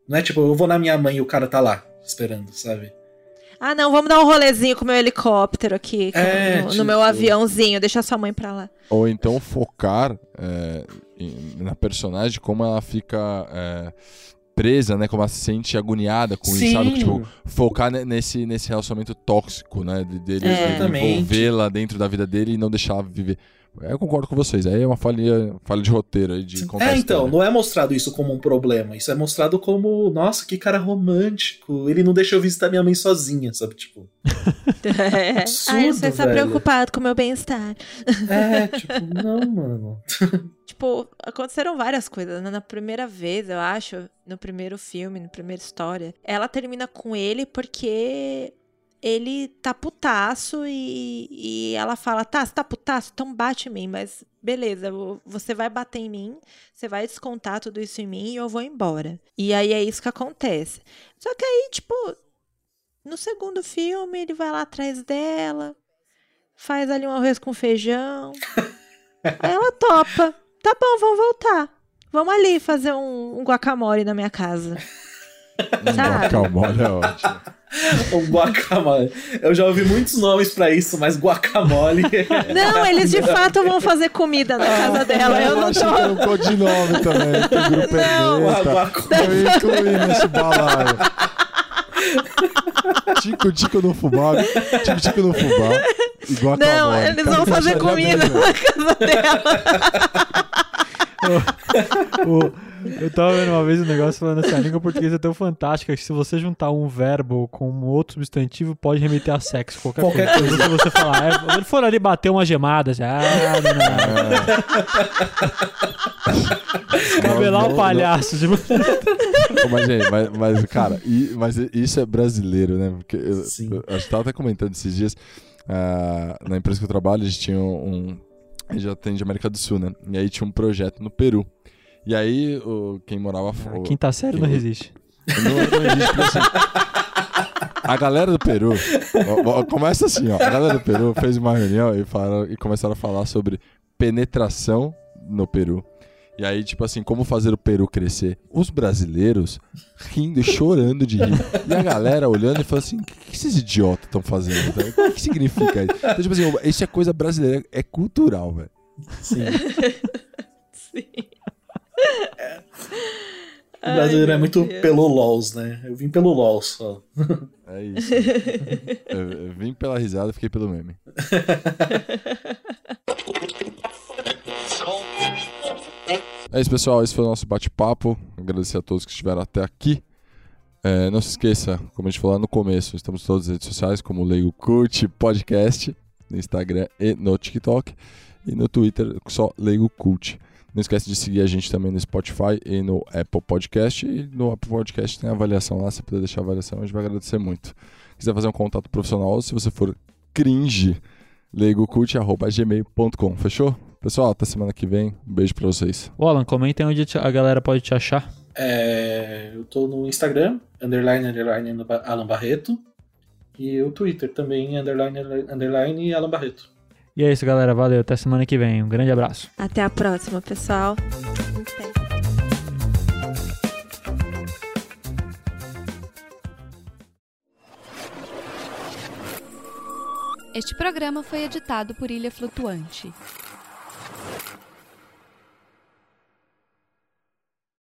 Não é tipo, eu vou na minha mãe e o cara tá lá, esperando, sabe? Ah, não, vamos dar um rolezinho com o meu helicóptero aqui, com- É, no, no tipo- meu aviãozinho, deixa sua mãe pra lá. Ou então focar é, na personagem, como ela fica é, presa, né? Como ela se sente agoniada com isso, sabe? Tipo, focar ne- nesse, nesse relacionamento tóxico, né? de- Dele, É. Exatamente. envolvê-la dentro da vida dele e não deixar ela viver. Eu concordo com vocês. Aí é uma falha, falha de roteiro aí de contar É, então, história. não é mostrado isso como um problema. Isso é mostrado como, nossa, que cara romântico. Ele não deixa eu visitar minha mãe sozinha, sabe? Tipo, É. Absurdo, Ai, você está preocupado com o meu bem-estar. é, tipo, não, mano. Tipo, aconteceram várias coisas. né? Na primeira vez, eu acho, no primeiro filme, na primeira história, ela termina com ele porque ele tá putaço e, e ela fala: tá, você tá putaço? Então bate em mim, mas beleza, você vai bater em mim, você vai descontar tudo isso em mim e eu vou embora. E aí é isso que acontece. Só que aí, tipo, no segundo filme, ele vai lá atrás dela, faz ali um arroz com feijão. aí ela topa. Tá bom, vamos voltar. Vamos ali fazer um, um guacamole na minha casa. Sabe? Guacamole é ótimo. o guacamole. Eu já ouvi muitos nomes pra isso, mas guacamole. Não, eles de fato vão fazer comida na casa dela. Eu não tô. Eu achei um codinome também. Tem grupo não, Eu incluí nesse balaio. Tico, tico no fubá. Tico, tico no fubá. E guacamole. Não, eles vão fazer comida na casa dela. o, o, eu tava vendo uma vez um negócio falando assim, a língua portuguesa é tão fantástica que se você juntar um verbo com um outro substantivo, pode remeter a sexo, qualquer, qualquer coisa. coisa. Se você falar, é, ele for ali bater uma gemada, já, ah, não, não. Cabelar um palhaço. Tipo... mas, gente, mas, mas, cara, e, mas isso é brasileiro, né? Porque eu, eu, eu tava até comentando esses dias, uh, na empresa que eu trabalho, a gente tinha um... A gente já tem de América do Sul, né? E aí tinha um projeto no Peru. E aí, o, quem morava fora. Ah, quinta série não resiste. Não, não resiste, porque assim. A galera do Peru. Ó, ó, começa assim, ó. A galera do Peru fez uma reunião e, falaram, e começaram a falar sobre penetração no Peru. E aí, tipo assim, como fazer o Peru crescer? Os brasileiros rindo e chorando de rir. E a galera olhando e falando assim: o que, que esses idiotas estão fazendo? O que significa isso? Então, tipo assim, isso é coisa brasileira, é cultural, velho. Sim. Sim. O brasileiro Ai, é muito Deus. pelo LOLs, né? Eu vim pelo LOL só. É isso. eu, eu vim pela risada, fiquei pelo meme. É isso, pessoal. Esse foi o nosso bate-papo. Agradecer a todos que estiveram até aqui. É, não se esqueça, como a gente falou lá no começo, estamos em todas as redes sociais, como Leigo Cult Podcast, no Instagram e no TikTok. E no Twitter, só Leigo Cult. Não esquece de seguir a gente também no Spotify e no Apple Podcast. E no Apple Podcast tem avaliação lá. Se puder deixar a avaliação, a gente vai agradecer muito. Se quiser fazer um contato profissional, se você for cringe, legocult.gmail.com. Fechou? Pessoal, até semana que vem. Um beijo pra vocês. O Alan, comentem onde a galera pode te achar. É, eu tô no Instagram, underline, underline, Alan Barreto. E o Twitter também, underline, underline, Alan Barreto. E é isso, galera. Valeu. Até semana que vem. Um grande abraço. Até a próxima, pessoal. Este programa foi editado por Ilha Flutuante.